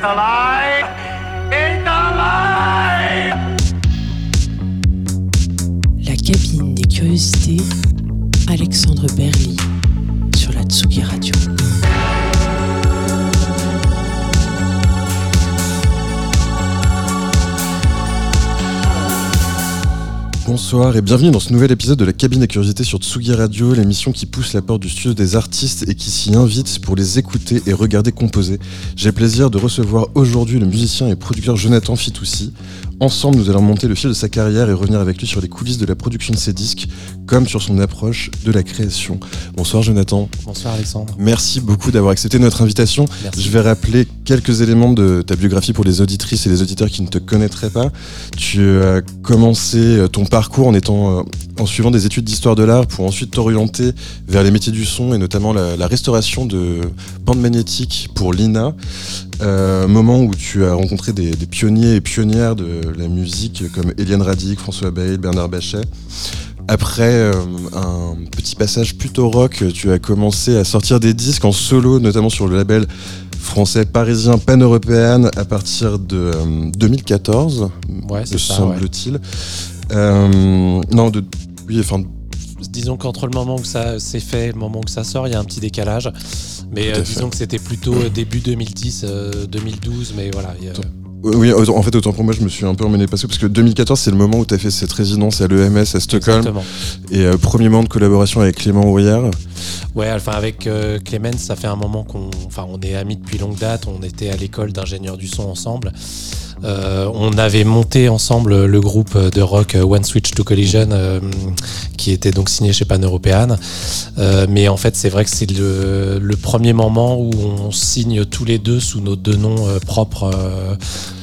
走了 Bonsoir et bienvenue dans ce nouvel épisode de la cabine des curiosités sur Tsugi Radio, l'émission qui pousse la porte du studio des artistes et qui s'y invite pour les écouter et regarder composer. J'ai le plaisir de recevoir aujourd'hui le musicien et producteur Jonathan Fitoussi. Ensemble, nous allons monter le fil de sa carrière et revenir avec lui sur les coulisses de la production de ses disques, comme sur son approche de la création. Bonsoir Jonathan. Bonsoir Alexandre. Merci beaucoup d'avoir accepté notre invitation. Merci. Je vais rappeler quelques éléments de ta biographie pour les auditrices et les auditeurs qui ne te connaîtraient pas. Tu as commencé ton parcours en étant euh, en suivant des études d'histoire de l'art pour ensuite t'orienter vers les métiers du son et notamment la, la restauration de bandes magnétiques pour l'INA. Euh, moment où tu as rencontré des, des, pionniers et pionnières de la musique comme Eliane Radic, François Bail, Bernard Bachet. Après euh, un petit passage plutôt rock, tu as commencé à sortir des disques en solo, notamment sur le label français parisien pan-européen à partir de euh, 2014, ouais, me semble-t-il. Ouais. Euh, non, de, oui, enfin. Disons qu'entre le moment où ça s'est fait et le moment où ça sort, il y a un petit décalage. Mais euh, disons que c'était plutôt début 2010, 2012, mais voilà. Y a... Oui, en fait, autant pour moi, je me suis un peu emmené passer parce que 2014, c'est le moment où tu as fait cette résidence à l'EMS à Stockholm. Exactement. Et euh, premier moment de collaboration avec Clément Ourière. Ouais, enfin, avec euh, Clément, ça fait un moment qu'on enfin, on est amis depuis longue date. On était à l'école d'ingénieur du son ensemble. Euh, on avait monté ensemble le groupe de rock One Switch to Collision, euh, qui était donc signé chez Pan European. Euh, mais en fait, c'est vrai que c'est le, le, premier moment où on signe tous les deux sous nos deux noms propres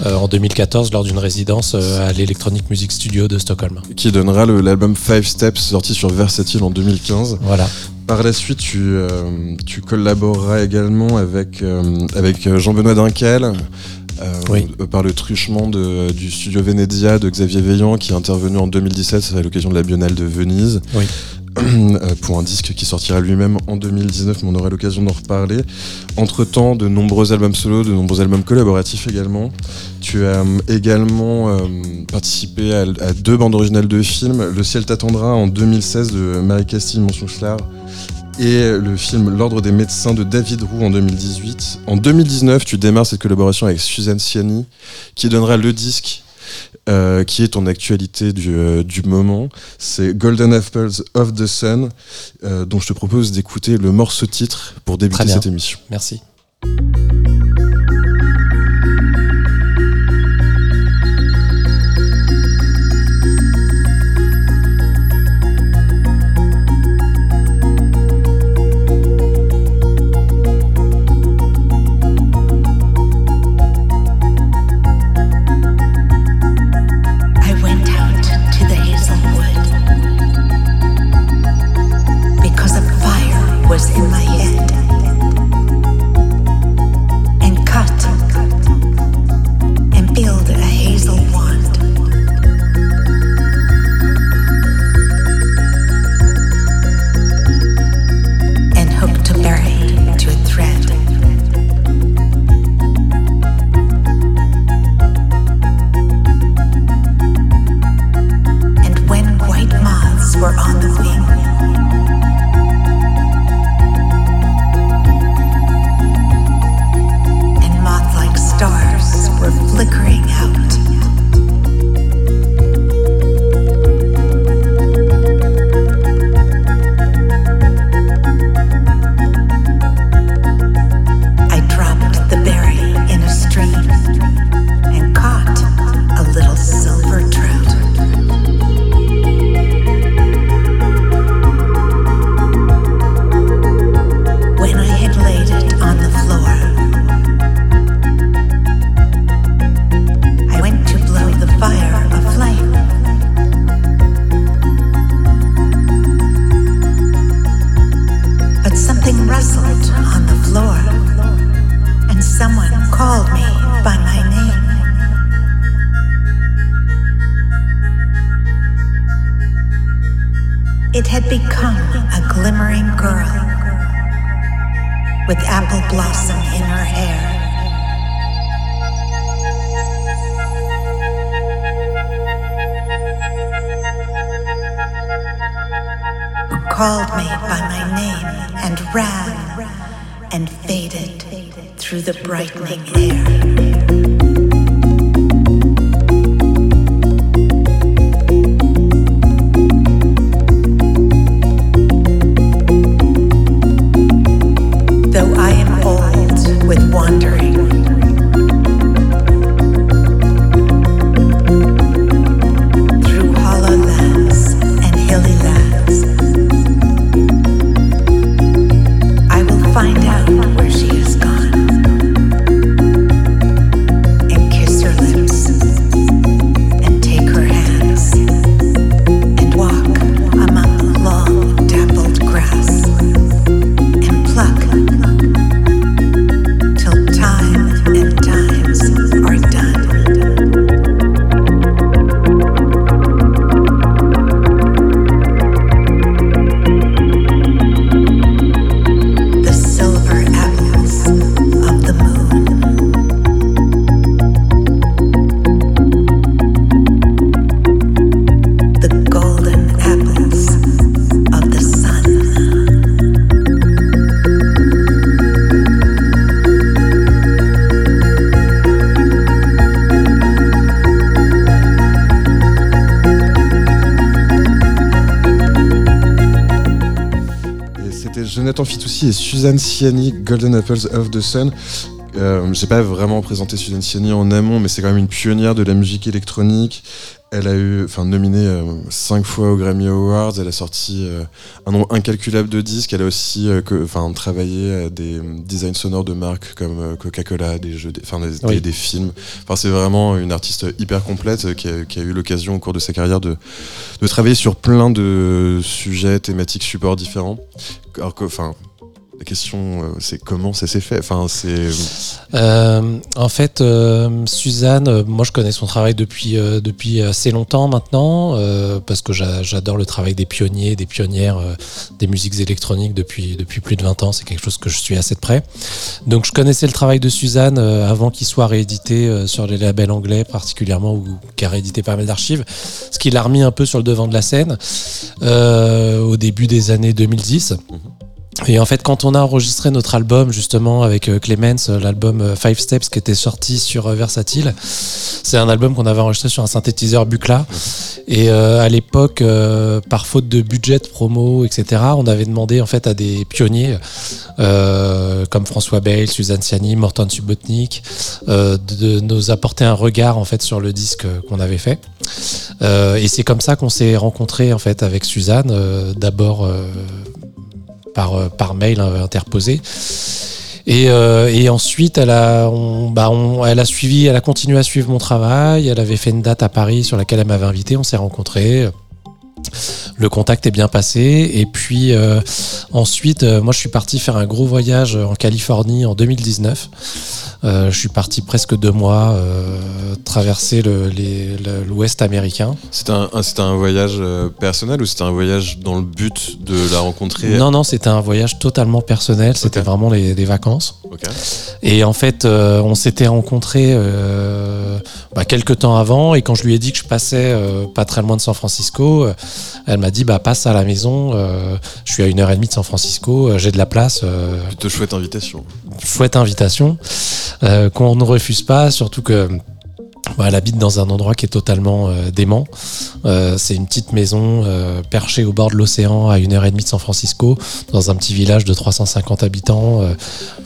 en 2014 lors d'une résidence à l'Electronic Music Studio de Stockholm. Qui donnera l'album Five Steps sorti sur Versatile en 2015. Voilà. Par la suite, tu, euh, tu collaboreras également avec, euh, avec Jean-Benoît Dinkel. Euh, oui. par le truchement de, du studio Venezia de Xavier Veillant qui est intervenu en 2017 à l'occasion de la Biennale de Venise. Oui. pour un disque qui sortira lui-même en 2019, mais on aura l'occasion d'en reparler. Entre-temps, de nombreux albums solo, de nombreux albums collaboratifs également. Tu as également euh, participé à, à, deux bandes originales de films, Le ciel t'attendra en 2016 de Marie-Castille Monson-Schlar et le film L'Ordre des médecins de David Roux en 2018. En 2019, tu démarres cette collaboration avec Suzanne Ciani, qui donnera le disque euh, qui est ton actualité du, euh, du moment. C'est Golden Apples of the Sun, euh, dont je te propose d'écouter le morceau titre pour débuter cette émission. Merci. Et Suzanne Ciani, Golden Apples of the Sun. Euh, J'ai pas vraiment présenté Suzanne Ciani en amont, mais c'est quand même une pionnière de la musique électronique. Elle a eu, enfin, nominée euh, cinq fois aux Grammy Awards. Elle a sorti euh, un nombre incalculable de disques. Elle a aussi, euh, enfin, travaillé à des designs sonores de marques comme Coca-Cola, des jeux, enfin, des, Oui. des- des films. Enfin, c'est vraiment une artiste hyper complète qui a, qui a eu l'occasion au cours de sa carrière de, de travailler sur plein de sujets, thématiques, supports différents. Alors que, enfin, la question, euh, c'est comment ça s'est fait? Enfin, c'est Euh, en fait, euh, Suzanne, moi je connais son travail depuis, euh, depuis assez longtemps maintenant, parce que j'a- j'adore le travail des pionniers, des pionnières des musiques électroniques depuis, depuis plus de 20 ans. C'est quelque chose que je suis assez de près. Donc je connaissais le travail de Suzanne avant qu'il soit réédité sur les labels anglais particulièrement, ou qui a réédité pas mal d'archives, ce qui l'a remis un peu sur le devant de la scène au début des années 2010. Et en fait, quand on a enregistré notre album justement avec euh, Clemens, euh, l'album euh, Five Steps qui était sorti sur Versatile, c'est un album qu'on avait enregistré sur un synthétiseur Buchla. Et à l'époque, par faute de budget de promo, etc., on avait demandé en fait à des pionniers comme François Bale, Suzanne Ciani, Morton Subotnik, euh, de, nous apporter un regard en fait sur le disque qu'on avait fait. Et c'est comme ça qu'on s'est rencontrés en fait avec Suzanne. D'abord par, euh, par mail hein, interposé. Et, euh, et ensuite, elle a, bah, elle a suivi, elle a continué à suivre mon travail. Elle avait fait une date à Paris sur laquelle elle m'avait invité. On s'est rencontrés. Le contact est bien passé. Et puis euh, ensuite, euh, moi, je suis parti faire un gros voyage en Californie en 2019. Euh, je suis parti presque deux mois traverser le- l'Ouest américain. c'était un, un- c'était un voyage personnel ou c'était un voyage dans le but de la rencontrer? Non, non, c'était un voyage totalement personnel. C'était vraiment les, des vacances. Et en fait, on s'était rencontrés bah, quelques temps avant. Et quand je lui ai dit que je passais pas très loin de San Francisco, elle m'a dit bah passe à la maison. euh, je suis à une heure et demie de San Francisco. euh, J'ai de la place. euh, Plutôt chouette invitation. chouette invitation euh, qu'on ne refuse pas, surtout que elle habite dans un endroit qui est totalement euh, dément. Euh, c'est une petite maison euh, perchée au bord de l'océan à une heure et demie de San Francisco, dans un petit village de 350 habitants. Euh,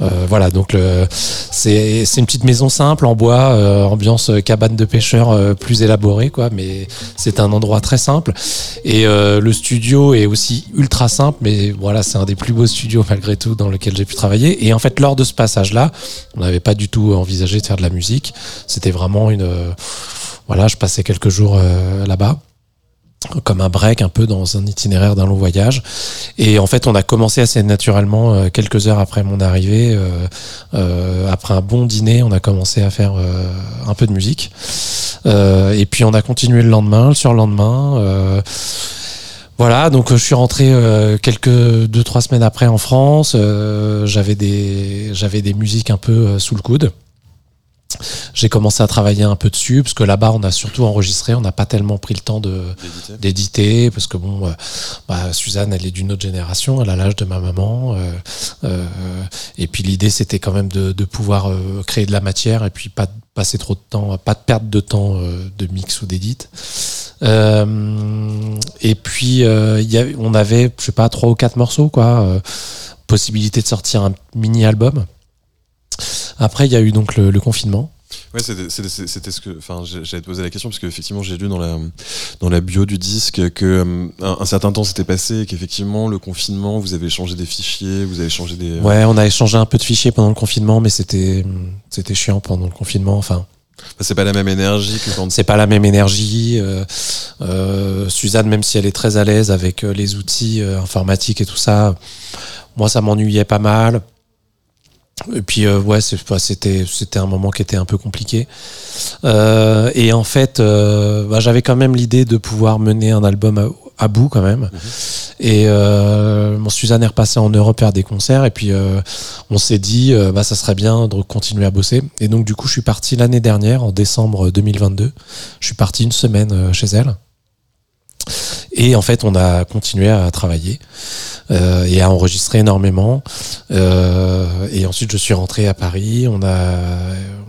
euh, voilà, donc c'est une petite maison simple en bois, euh, ambiance cabane de pêcheurs plus élaborée, quoi. Mais c'est un endroit très simple. Et le studio est aussi ultra simple, mais voilà, c'est un des plus beaux studios malgré tout dans lequel j'ai pu travailler. Et en fait, lors de ce passage-là, on n'avait pas du tout envisagé de faire de la musique. C'était vraiment une, voilà, je passais quelques jours euh, là-bas comme un break un peu dans un itinéraire d'un long voyage et en fait on a commencé assez naturellement euh, quelques heures après mon arrivée euh, après un bon dîner on a commencé à faire un peu de musique et puis on a continué le lendemain le surlendemain voilà, donc je suis rentré quelques deux trois semaines après en France. J'avais des musiques un peu sous le coude. J'ai commencé à travailler un peu dessus parce que là-bas on a surtout enregistré, on n'a pas tellement pris le temps de d'éditer. parce que bon, euh, bah, Suzanne elle est d'une autre génération, elle a l'âge de ma maman euh, euh, et puis l'idée c'était quand même de, de pouvoir euh, créer de la matière et puis pas de passer trop de temps, pas de perte de temps euh, de mix ou d'édite. Euh, et puis euh, il y avait- on avait je sais pas trois ou quatre morceaux quoi, possibilité de sortir un mini album. Après il y a eu donc le, le confinement. Ouais, c'était ce que. Enfin, te poser la question parce qu'effectivement, j'ai lu dans la, dans la bio du disque que euh, un, un certain temps s'était passé et qu'effectivement, le confinement, vous avez changé des fichiers, vous avez changé des. euh, Ouais, on a échangé un peu de fichiers pendant le confinement, mais c'était c'était chiant pendant le confinement. Enfin, c'est pas la même énergie que quand. c'est pas la même énergie. euh, euh, Suzanne, même si elle est très à l'aise avec les outils euh, informatiques et tout ça, moi ça m'ennuyait pas mal. Et puis euh, ouais, c'était c'était un moment qui était un peu compliqué. Euh, et en fait, euh, bah, j'avais quand même l'idée de pouvoir mener un album à, à bout quand même. Et euh, mon Suzanne est repassée en Europe faire des concerts et puis euh, on s'est dit bah ça serait bien de continuer à bosser. Et donc du coup, je suis parti l'année dernière en décembre 2022. Je suis parti une semaine chez elle. Et en fait, on a continué à travailler euh, et à enregistrer énormément. Euh, et ensuite, je suis rentré à Paris. On a,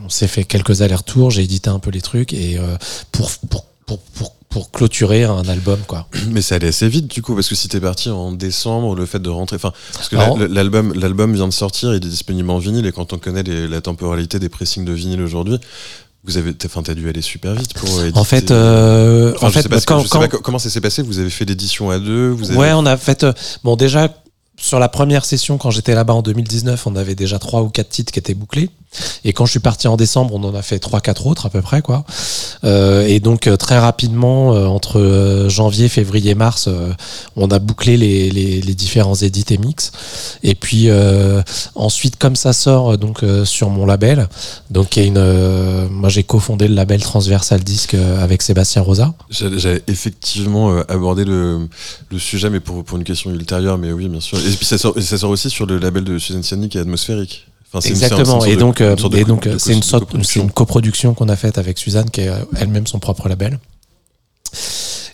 on s'est fait quelques allers-retours. J'ai édité un peu les trucs et euh, pour, pour, pour, pour, pour clôturer un album, quoi. Mais ça allait assez vite du coup parce que si t'es parti en décembre, le fait de rentrer, enfin parce que l'album l'album vient de sortir, il est disponible en vinyle et quand on connaît les- la temporalité des pressings de vinyle aujourd'hui, vous avez, enfin t'as dû aller super vite pour. éditer. En fait, euh, Enfin, en je fait, quand, je sais pas co- comment ça s'est passé. Vous avez fait l'édition à deux. Vous avez... ouais, on a fait. euh, bon, déjà sur la première session, quand j'étais là-bas en 2019, on avait déjà trois ou quatre titres qui étaient bouclés. Et quand je suis parti en décembre, on en a fait trois, quatre autres à peu près, quoi. Euh, et donc euh, très rapidement, euh, entre euh, janvier, février, mars, on a bouclé les, les, les différents édits et mix. Et puis euh, ensuite, comme ça sort donc sur mon label, donc y a une, euh, moi j'ai cofondé le label Transversal Disc avec Sébastien Rosa. J'allais effectivement aborder le, le sujet, mais pour, pour une question ultérieure, mais oui, bien sûr. Et puis ça sort, ça sort aussi sur le label de Suzanne Ciani qui est atmosphérique. Enfin, Exactement. et donc, euh, et donc, de euh, co- c'est une sorte, c'est une coproduction qu'on a faite avec Suzanne, qui est elle-même son propre label.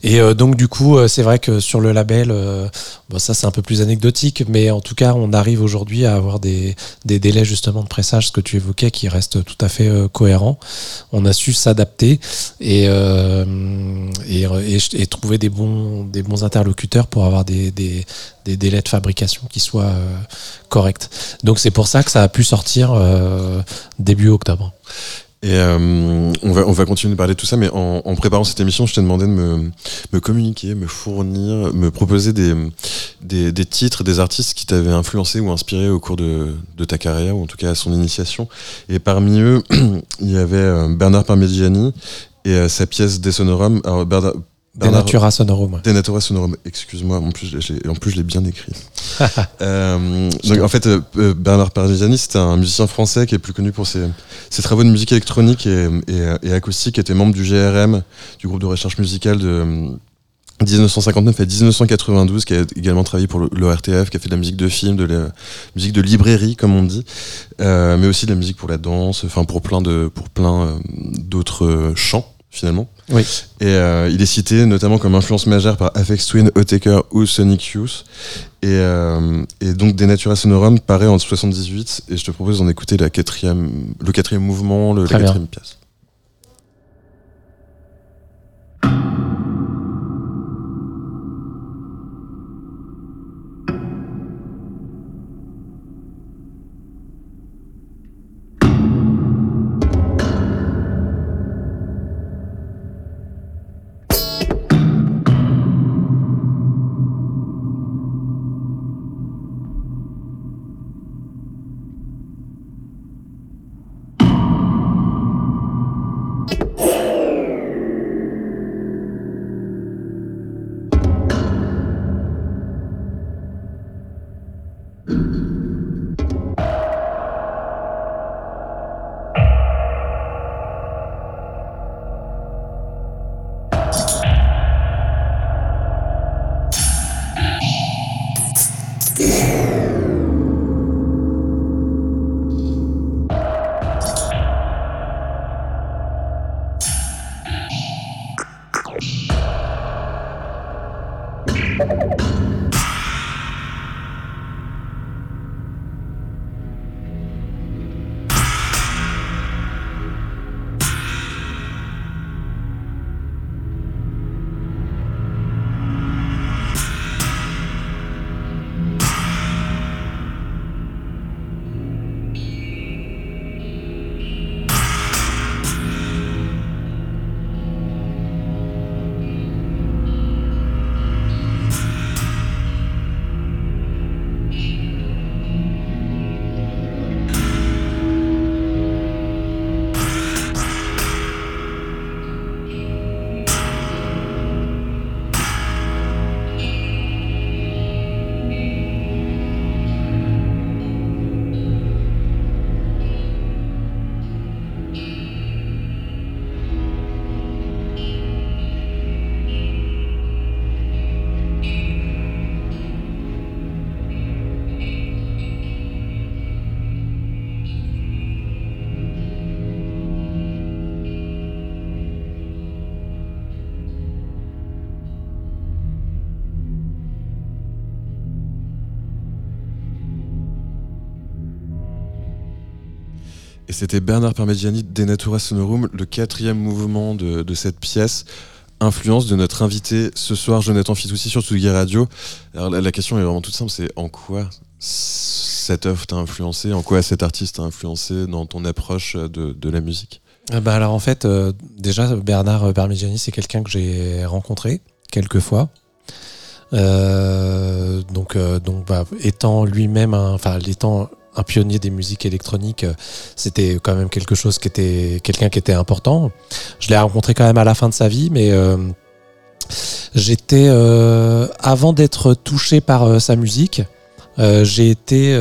Et euh, donc du coup, euh, c'est vrai que sur le label, euh, ça c'est un peu plus anecdotique, mais en tout cas, on arrive aujourd'hui à avoir des, des délais justement de pressage, ce que tu évoquais, qui restent tout à fait cohérents. On a su s'adapter et, et, et, et trouver des bons, des bons interlocuteurs pour avoir des, des, des délais de fabrication qui soient corrects. Donc c'est pour ça que ça a pu sortir début octobre. Et euh, on, va, on va continuer de parler de tout ça, mais en, en préparant cette émission, je t'ai demandé de me, me communiquer, me fournir, me proposer des, des, des titres, des artistes qui t'avaient influencé ou inspiré au cours de, de ta carrière, ou en tout cas à son initiation. Et parmi eux, il y avait euh, Bernard Parmigiani et euh, sa pièce De Sonorum. Alors, Bernard, Bernard- Denatura Sonorum. Denatura Sonorum, excuse-moi, en plus, j'ai- en plus je l'ai bien écrit. Euh, donc, en fait, euh, euh, Bernard Parmigiani, c'était un musicien français qui est plus connu pour ses, ses travaux de musique électronique et, et, et acoustique, qui était membre du GRM, du groupe de recherche musicale de euh, 1959 à 1992, qui a également travaillé pour l'ORTF, qui a fait de la musique de film, de la musique de librairie, comme on dit, euh, mais aussi de la musique pour la danse, enfin pour plein de pour plein d'autres chants finalement. Oui. Et euh, il est cité notamment comme influence majeure par Afex Twin, Otaker ou Sonic Youth. Et, euh, et donc Denatura Sonorum paraît en 78 et je te propose d'en écouter la quatrième, le quatrième mouvement, le, la bien. quatrième pièce. C'était Bernard Parmigiani, Denatura Sonorum, le quatrième mouvement de, de cette pièce. Influence de notre invité ce soir, Jonathan Fitoussi sur Tsugi Radio. Alors la, question est vraiment toute simple, c'est en quoi cette œuvre t'a influencé, en quoi cet artiste t'a influencé dans ton approche de, de la musique? Bah alors en fait, euh, déjà Bernard Parmigiani, c'est quelqu'un que j'ai rencontré quelques fois. Euh, donc, euh, donc bah, étant lui-même, enfin étant un pionnier des musiques électroniques, euh, c'était quand même quelque chose qui était quelqu'un qui était important. Je l'ai rencontré quand même à la fin de sa vie, mais euh, j'étais euh, avant d'être touché par euh, sa musique, euh, j'ai été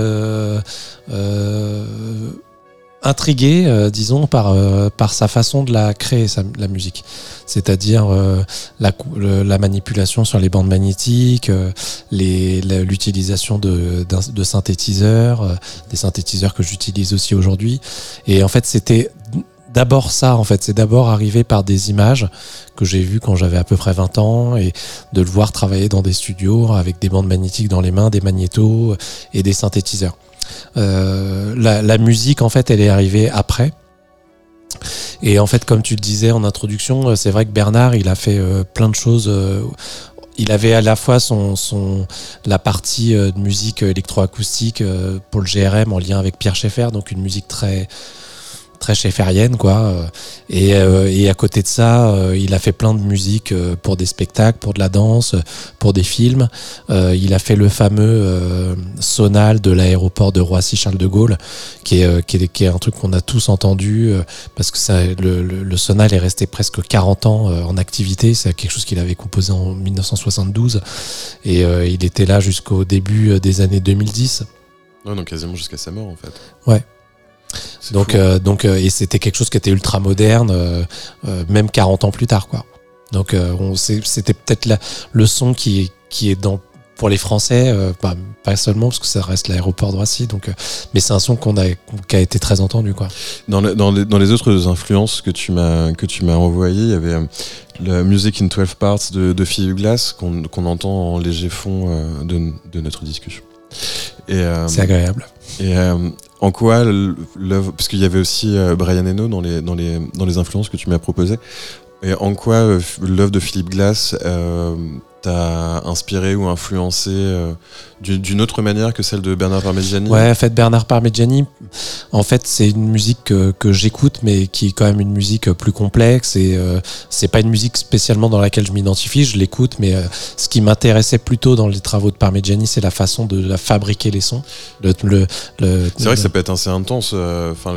intrigué, euh, disons, par, euh, par sa façon de la créer, sa- la musique. C'est-à-dire euh, la, la manipulation sur les bandes magnétiques, euh, l'utilisation de, de synthétiseurs, euh, des synthétiseurs que j'utilise aussi aujourd'hui. Et en fait, c'était d'abord ça, en fait. C'est d'abord arrivé par des images que j'ai vues quand j'avais à peu près 20 ans et de le voir travailler dans des studios avec des bandes magnétiques dans les mains, des magnétos et des synthétiseurs. Euh, la, musique, en fait, elle est arrivée après. Et en fait, comme tu le disais en introduction, euh, c'est vrai que Bernard, il a fait euh, plein de choses. il avait à la fois son, la partie de musique électroacoustique pour le GRM en lien avec Pierre Schaeffer, donc une musique très très schaefferienne quoi. euh, Et, euh, et à côté de ça, euh, il a fait plein de musique euh, pour des spectacles, pour de la danse, pour des films. Il a fait le fameux sonal de l'aéroport de Roissy-Charles de Gaulle, qui est, qui est, qui est un truc qu'on a tous entendu, parce que ça, le, le, le sonal est resté presque 40 ans en activité. C'est quelque chose qu'il avait composé en 1972, et il était là jusqu'au début des années 2010. Non, non, quasiment jusqu'à sa mort en fait. Ouais. Donc, euh, donc, euh, et c'était quelque chose qui était ultra moderne, euh, même 40 ans plus tard, quoi. Donc, c'était peut-être le son qui, qui est dans pour les Français, euh, pas, pas seulement parce que ça reste l'aéroport de Roissy, donc, euh, mais c'est un son qu'on a, qui a été très entendu, quoi. Dans, le- dans les, dans les autres influences que tu m'as que tu m'as envoyées, il y avait euh, la Music in 12 Parts de, de Philip Glass qu'on entend en léger fond de, de notre discussion. Euh, C'est agréable. et euh, en quoi l'œuvre, parce qu'il y avait aussi euh, Brian Eno dans les, dans, les, dans les influences que tu m'as proposées, et en quoi l'œuvre de Philip Glass t'a inspiré ou influencé euh, d'une autre manière que celle de Bernard Parmigiani Ouais, en fait, Bernard Parmigiani, en fait, c'est une musique que, que j'écoute, mais qui est quand même une musique plus complexe et euh, c'est pas une musique spécialement dans laquelle je m'identifie. Je l'écoute, mais euh, ce qui m'intéressait plutôt dans les travaux de Parmigiani, c'est la façon de la fabriquer les sons. Le, le, le- C'est vrai que ça peut être assez intense, euh, enfin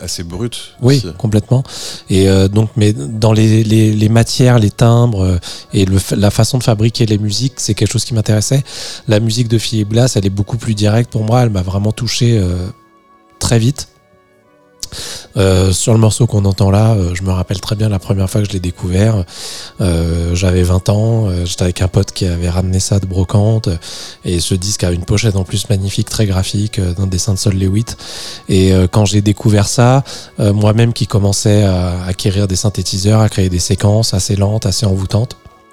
assez brut. Oui, aussi. complètement. Et donc, mais dans les, les, les matières, les timbres et le, la façon de fabriquer les musiques, c'est quelque chose qui m'intéressait. La musique de Philippe Glass, elle est beaucoup plus directe pour moi. Elle m'a vraiment touché euh, très vite. Euh, sur le morceau qu'on entend là, euh, je me rappelle très bien la première fois que je l'ai découvert. Euh, J'avais 20 ans, euh, j'étais avec un pote qui avait ramené ça de brocante, euh, et ce disque a une pochette en plus magnifique, très graphique, d'un dessin de Sol Lewitt. Et quand j'ai découvert ça, moi-même qui commençais à acquérir des synthétiseurs, à créer des séquences assez lentes, assez envoûtantes,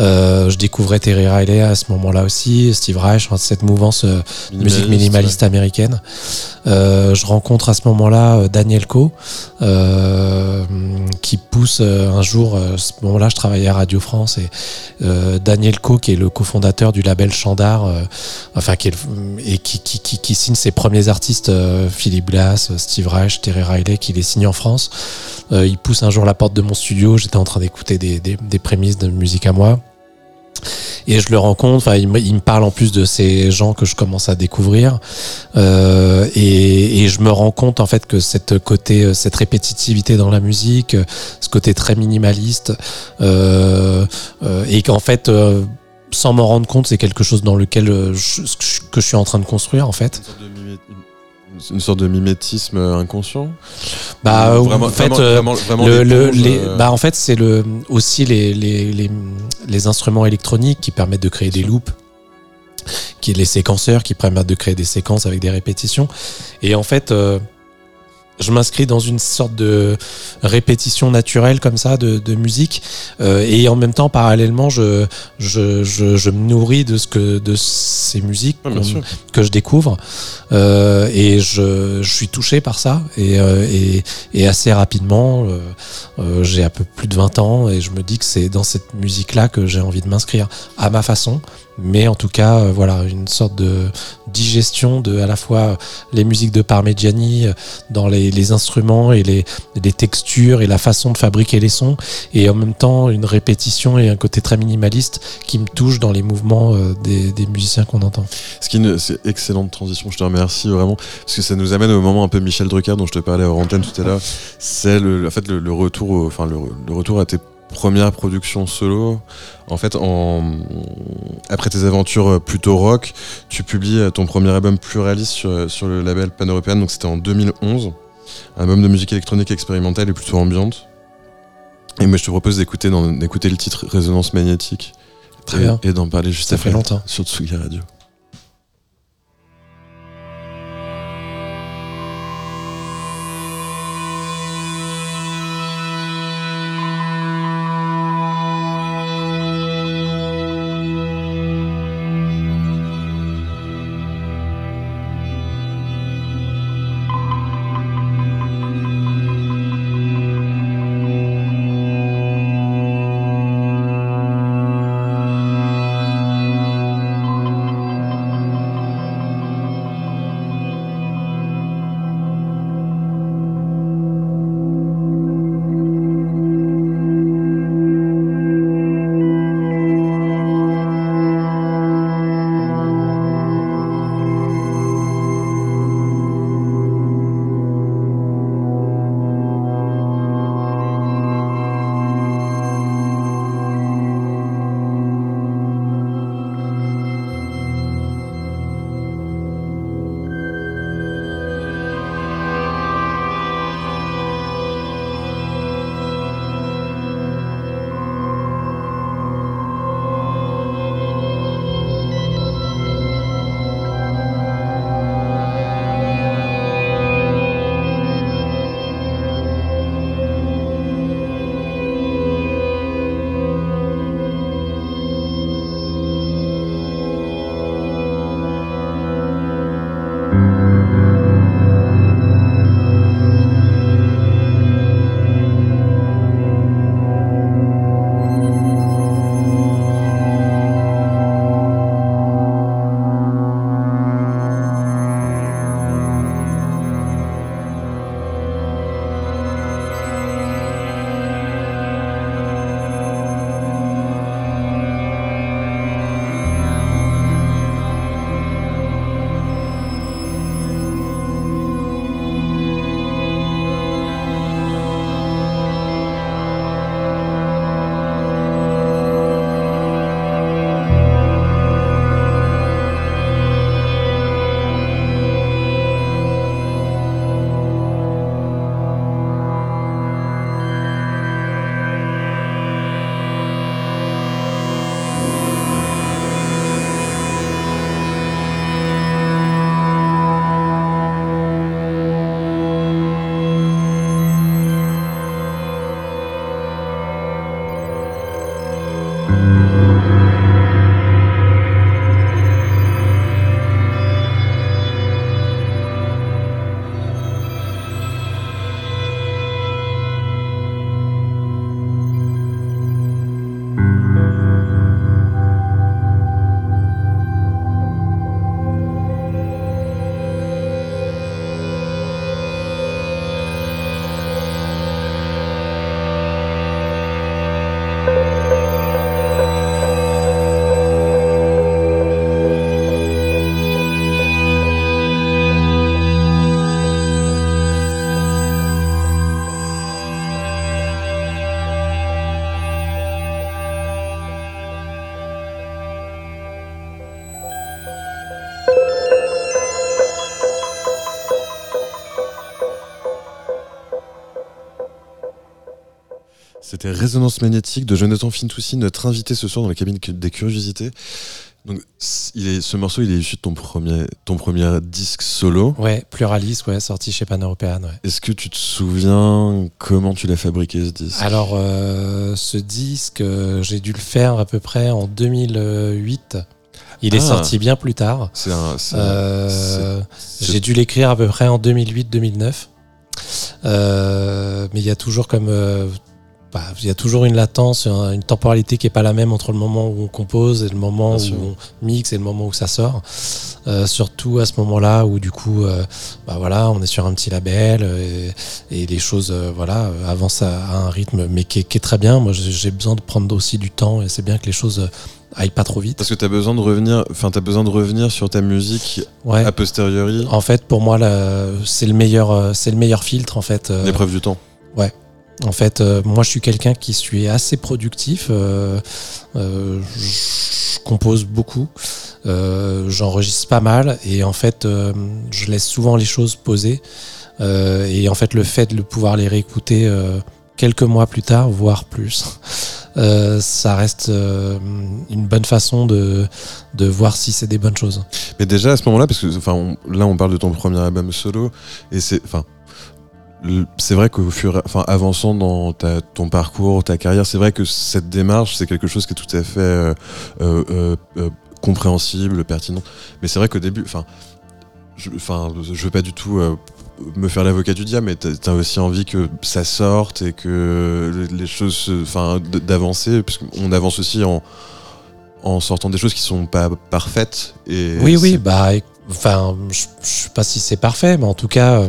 je découvrais Terry Riley à ce moment-là aussi, Steve Reich, enfin, cette mouvance euh, musique minimaliste américaine. Euh, je rencontre à ce moment-là euh, Daniel Co, euh, qui pousse euh, un jour, euh, à ce moment-là je travaillais à Radio France, et euh, Daniel Co, qui est le cofondateur du label Chandar, euh, enfin qui est le- et qui, qui, qui, qui signe ses premiers artistes, euh, Philippe Glass, Steve Reich, Terry Riley, qui les signe en France. Euh, il pousse un jour la porte de mon studio, j'étais en train d'écouter des, des, des prémices de musique à moi. Et je le rencontre, enfin, il, me- parle en plus de ces gens que je commence à découvrir. Euh, et, et je me rends compte en fait que cette côté, euh, cette répétitivité dans la musique, euh, ce côté très minimaliste, euh, euh, et qu'en fait, euh, sans m'en rendre compte, c'est quelque chose dans lequel je- que je suis en train de construire en fait. Une- sorte de mimétisme inconscient Bah, vraiment, en fait, vraiment, vraiment, vraiment le, le- l'éponge, les, bah en fait, c'est le, aussi les, les, les, les instruments électroniques qui permettent de créer des loops, qui les séquenceurs qui permettent de créer des séquences avec des répétitions. Et en fait, euh, je m'inscris dans une sorte de répétition naturelle comme ça de, de musique euh, et en même temps parallèlement je, je, je, je me nourris de ce que de ces musiques sûr. que je découvre euh, et je, je suis touché par ça et, euh, et, et assez rapidement euh, euh, j'ai un peu plus de 20 ans et je me dis que c'est dans cette musique là que j'ai envie de m'inscrire à ma façon mais en tout cas euh, voilà une sorte de digestion de à la fois les musiques de Parmigiani euh, dans les, instruments et les, textures et la façon de fabriquer les sons et en même temps une répétition et un côté très minimaliste qui me touche dans les mouvements euh, des, musiciens qu'on entend. Ce qui c'est excellente transition, je te remercie vraiment, parce que ça nous amène au moment un peu Michel Drucker dont je te parlais hors antenne tout à l'heure. C'est le, en fait, le, retour, enfin le retour à tes premières productions solo. En fait, en, après tes aventures plutôt rock, tu publies ton premier album pluraliste sur, sur le label Pan Européen, donc c'était en 2011, un album de musique électronique expérimentale et plutôt ambiante. Et moi, je te propose d'écouter le titre Résonance magnétique. Très et, bien. et d'en parler juste Ça après fait longtemps. sur Tsugi Radio. C'était Résonance magnétique de Jonathan Fintoussi, notre invité ce soir dans la cabine des curiosités. Donc, il est, ce morceau, il est issu de ton premier, ton premier disque solo. Ouais, Pluralis, ouais, sorti chez Pan European, ouais. Est-ce que tu te souviens comment tu l'as fabriqué ce disque? Alors, euh, ce disque, euh, j'ai dû le faire à peu près en 2008. Il est Ah. sorti bien plus tard. C'est un. c'est- Euh, j'ai dû l'écrire à peu près en 2008-2009. Euh, mais il y a toujours comme. euh, bah, il y a toujours une latence, un- une temporalité qui est pas la même entre le moment où on compose et le moment Bien où sûr. on mixe et le moment où ça sort. Euh, surtout à ce moment-là où du coup, euh, bah voilà, on est sur un petit label euh, et, et les choses, euh, voilà, avancent à, à un rythme, mais qui est, qui est très bien. Moi, j'ai besoin de prendre aussi du temps et c'est bien que les choses aillent pas trop vite. Parce que tu as besoin de revenir, enfin, t'as besoin de revenir sur ta musique Ouais. a posteriori, En fait, pour moi, c'est le meilleur, c'est le meilleur filtre en fait. l'épreuve du temps. En fait, euh, moi, je suis quelqu'un qui suis assez productif. euh, euh, je compose beaucoup, j'enregistre pas mal, et en fait, je laisse souvent les choses poser. Et en fait, le fait de pouvoir les réécouter quelques mois plus tard, voire plus, ça reste une bonne façon de, voir si c'est des bonnes choses. Mais déjà à ce moment-là, parce que enfin, là on parle de ton premier album solo, et c'est, c'est vrai qu'au fur, et- enfin, avançant dans ta, ton parcours, ta carrière, c'est vrai que cette démarche, c'est quelque chose qui est tout à fait euh, euh, euh, compréhensible, pertinent. Mais c'est vrai qu'au début, enfin, je, enfin, je veux pas du tout me faire l'avocat du diable, mais t'as as aussi envie que ça sorte et que les choses, se- enfin, d'avancer, puisqu'on avance aussi en en sortant des choses qui sont pas parfaites et Oui, oui, bah, enfin, je, je sais pas si c'est parfait, mais en tout cas.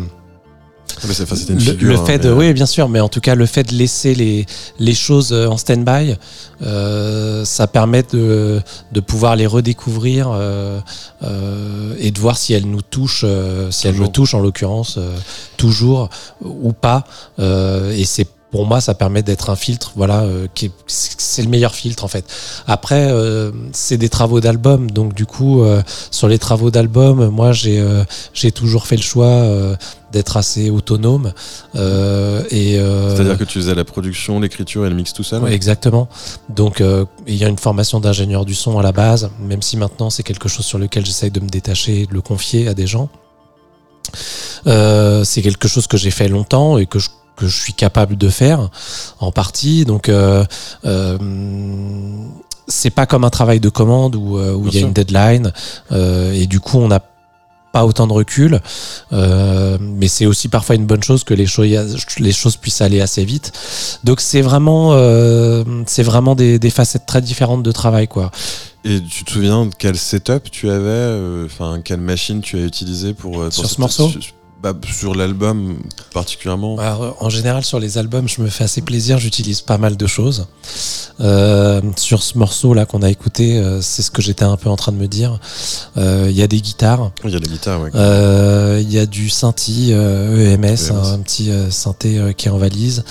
Une le, figure, le hein, fait de, mais- oui, bien sûr, mais en tout cas, le fait de laisser les, les choses euh, en stand-by, euh, ça permet de, de pouvoir les redécouvrir euh, euh, et de voir si elles nous touchent, euh, si elles me touchent en l'occurrence, euh, toujours ou pas. Euh, et c'est pour moi, ça permet d'être un filtre, voilà, euh, c'est le meilleur filtre en fait. Après, euh, c'est des travaux d'album, donc du coup, euh, sur les travaux d'album, moi, j'ai euh, j'ai toujours fait le choix euh, d'être assez autonome euh, et euh, C'est-à-dire que tu faisais la production, l'écriture et le mix tout seul Ouais, exactement. Donc, euh, il y a une formation d'ingénieur du son à la base, même si maintenant c'est quelque chose sur lequel j'essaye de me détacher et de le confier à des gens. Euh, c'est quelque chose que j'ai fait longtemps et que je, que je suis capable de faire en partie. Donc, euh, euh, c'est pas comme un travail de commande où, euh, où il y a sûr. une deadline et du coup on n'a pas autant de recul, Euh, mais c'est aussi parfois une bonne chose que les, choses les choses puissent aller assez vite. Donc c'est vraiment, euh, c'est vraiment des, des facettes très différentes de travail, quoi. Et tu te souviens de quel setup tu avais euh, Enfin, quelle machine tu as utilisé pour. euh, Sur pour ce morceau? Bah, sur l'album particulièrement Alors, en général, sur les albums, je me fais assez plaisir, j'utilise pas mal de choses. Euh, sur ce morceau-là qu'on a écouté, euh, c'est ce que j'étais un peu en train de me dire. Euh, Il y a des guitares, Il y a la guitare, ouais. euh, il y a du synthi EMS, EMS. un, petit synthé qui est en valise.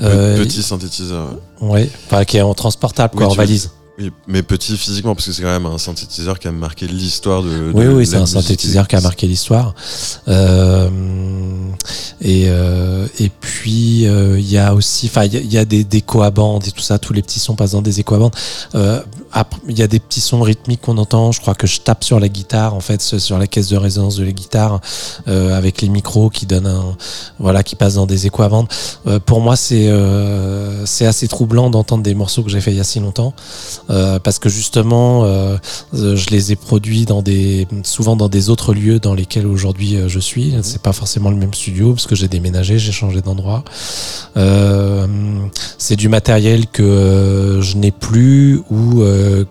Euh, petit synthétiseur. ouais. Ouais, enfin, qui est en transportable, quoi, Oui, en veux- valise. Oui, mais petit physiquement, parce que c'est quand même un synthétiseur qui a marqué l'histoire de. Oui, de- oui, de c'est un synthétiseur qui a marqué l'histoire. Euh, et, euh, et puis, euh, il y a aussi, enfin, il y a- il y, a des, des coabandes et tout ça, tous les petits sons passent dans des écoabandes. Il y a des petits sons rythmiques qu'on entend. Je crois que je tape sur la guitare, en fait, sur la caisse de résonance de la guitare, euh, avec les micros qui donnent un, voilà, qui passent dans des écoabandes. Euh, pour moi, c'est euh, c'est assez troublant d'entendre des morceaux que j'ai fait il y a si longtemps, euh, parce que justement, euh, euh, je les ai produits dans des, souvent dans des autres lieux dans lesquels aujourd'hui je suis. C'est pas forcément le même studio parce que j'ai déménagé, j'ai changé d'endroit. Euh, c'est du matériel que je n'ai plus ou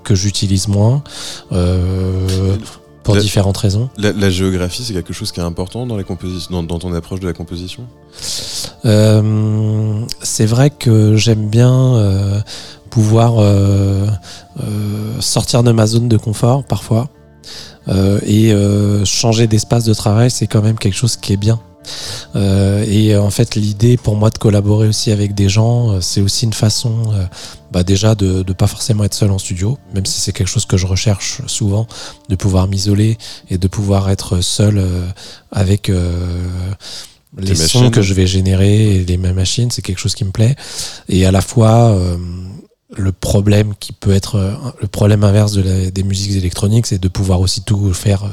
que j'utilise moins. Euh, pour différentes raisons. La, la géographie, c'est quelque chose qui est important dans, les dans, dans ton approche de la composition? Euh, c'est vrai que j'aime bien euh, pouvoir euh, sortir de ma zone de confort parfois et changer d'espace de travail, c'est quand même quelque chose qui est bien. Euh, et en fait, l'idée pour moi de collaborer aussi avec des gens, euh, c'est aussi une façon, euh, bah déjà de ne pas forcément être seul en studio, même si c'est quelque chose que je recherche souvent, de pouvoir m'isoler et de pouvoir être seul euh, avec les Tes sons machines. que je vais générer et les mêmes machines, c'est quelque chose qui me plaît. Et à la fois, le problème qui peut être le problème inverse de la- des musiques électroniques, c'est de pouvoir aussi tout faire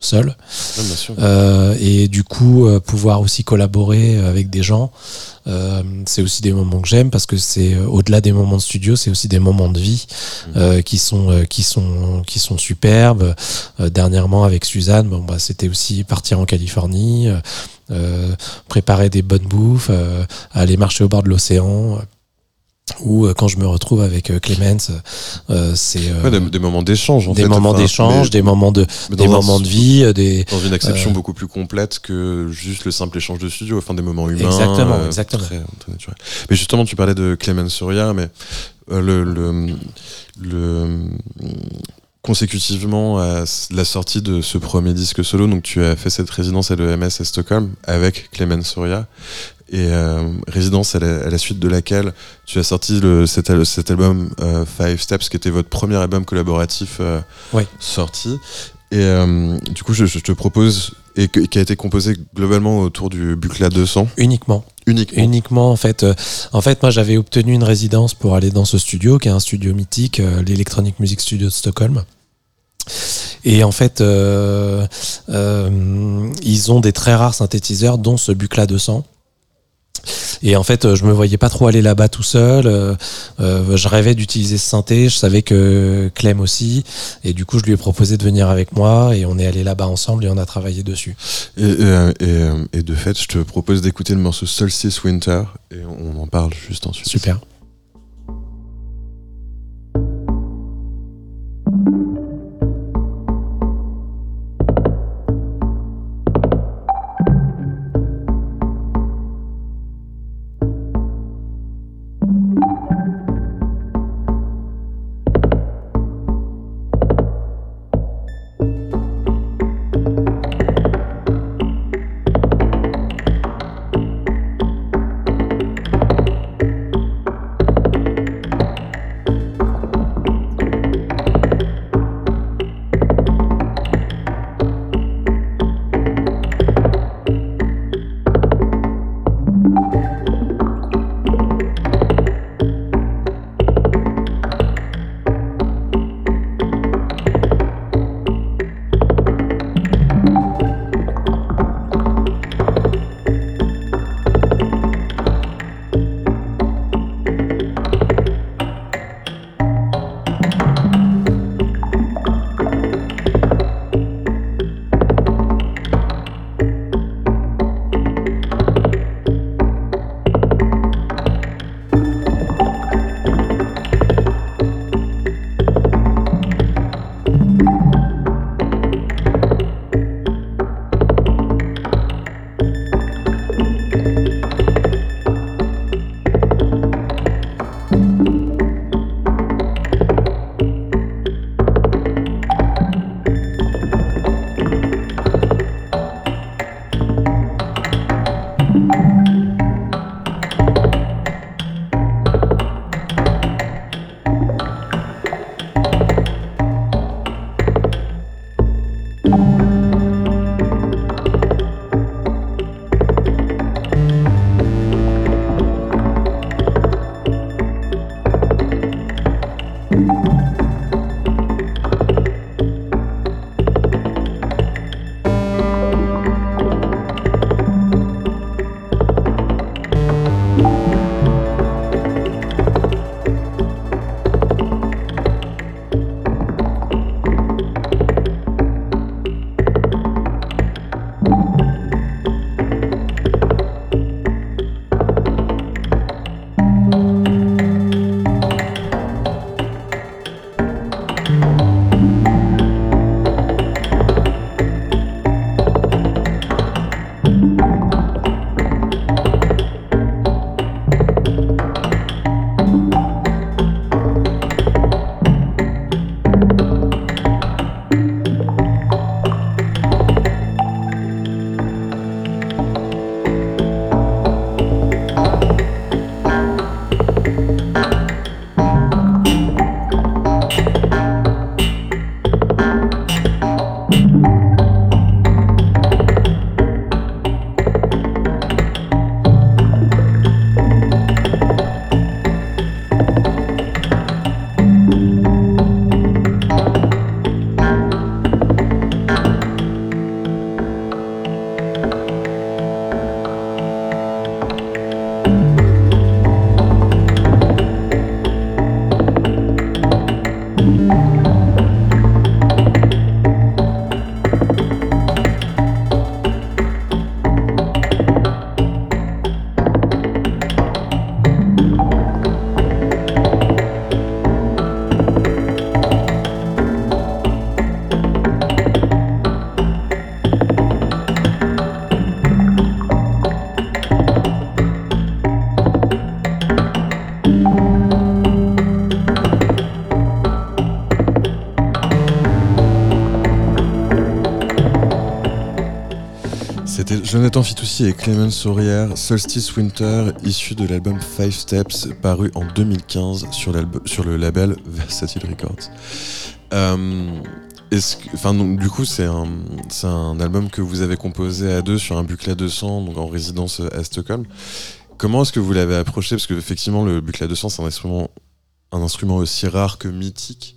seul. Ouais, bien sûr. Euh, et du coup, euh, pouvoir aussi collaborer avec des gens, euh, c'est aussi des moments que j'aime parce que c'est euh, au-delà des moments de studio, c'est aussi des moments de vie euh, qui sont euh, qui sont qui sont superbes. Euh, dernièrement avec Suzanne, bon bah c'était aussi partir en Californie, préparer des bonnes bouffes, euh, aller marcher au bord de l'océan. Ou euh, quand je me retrouve avec euh, Clemens, euh, c'est euh, Ouais, des, des moments d'échange, en des fait. moments Enfin, d'échange, des moments de des un- moments de vie, des Dans une acception Euh, beaucoup plus complète que juste le simple échange de studio, enfin des moments humains. Exactement, exactement. Très, très naturels. Mais justement, tu parlais de Clément Soria, mais le, le, le- consécutivement à la sortie de ce premier disque solo, donc tu as fait cette résidence à l'EMS à Stockholm avec Clément Soria. Et euh, résidence à la, à la suite de laquelle tu as sorti le, cet, al- cet album euh, Five Steps, qui était votre premier album collaboratif euh, sorti. Et du coup, je, je te propose, et que- qui a été composé globalement autour du Bucla 200, uniquement. uniquement. Uniquement en fait. euh, en fait, moi j'avais obtenu une résidence pour aller dans ce studio, qui est un studio mythique, euh, l'Electronic Music Studio de Stockholm. Et en fait, euh, ils ont des très rares synthétiseurs, dont ce Bucla 200. Et en fait, euh, je me voyais pas trop aller là-bas tout seul. euh, euh, je rêvais d'utiliser ce synthé. Je savais que Clem aussi. Et du coup, je lui ai proposé de venir avec moi. Et on est allé là-bas ensemble et on a travaillé dessus. Et, et, et, et de fait, je te propose d'écouter le morceau Solstice Winter, et on en parle juste ensuite. Super. Jonathan Fitoussi et Clément Saurière, Solstice Winter, issu de l'album Five Steps, paru en 2015 sur, sur le label Versatile Records. Euh, enfin, du coup, c'est un, album que vous avez composé à deux sur un Bucla 200, donc en résidence à Stockholm. Comment est-ce que vous l'avez approché? Parce que effectivement, le Bucla 200, c'est un instrument, un instrument aussi rare que mythique.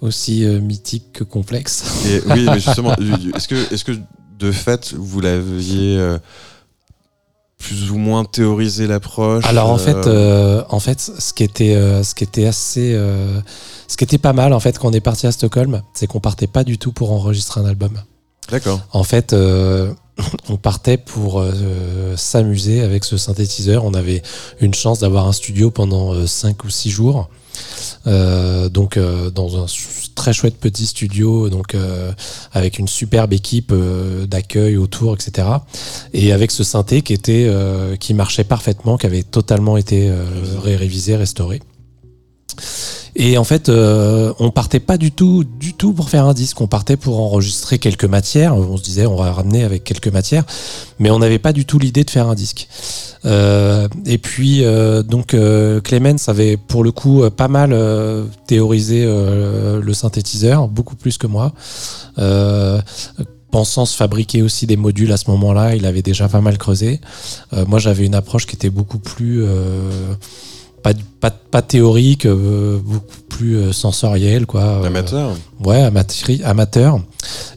Aussi euh, mythique que complexe. Et, oui, mais justement, est-ce que, est-ce que de fait, vous l'aviez euh, plus ou moins théorisé l'approche Alors en fait, euh, en fait, ce qui était, ce qui était assez, ce qui était pas mal en fait quand on est parti à Stockholm, c'est qu'on partait pas du tout pour enregistrer un album. D'accord. En fait, on partait pour s'amuser avec ce synthétiseur. On avait une chance d'avoir un studio pendant 5 ou 6 jours. Euh, donc euh, dans un très chouette petit studio, donc euh, avec une superbe équipe d'accueil autour, etc. Et avec ce synthé qui était, qui marchait parfaitement, qui avait totalement été révisé, restauré. Et en fait, euh, on partait pas du tout, du tout pour faire un disque. On partait pour enregistrer quelques matières. On se disait, on va ramener avec quelques matières, mais on n'avait pas du tout l'idée de faire un disque. Euh, et puis, euh, donc, Clemens avait pour le coup pas mal théorisé le synthétiseur, beaucoup plus que moi pensant se fabriquer aussi des modules à ce moment-là, il avait déjà pas mal creusé. moi, j'avais une approche qui était beaucoup plus pas, pas, pas théorique, euh, beaucoup plus euh, sensoriel, quoi. Euh, amateur. ouais, amateur. amateur.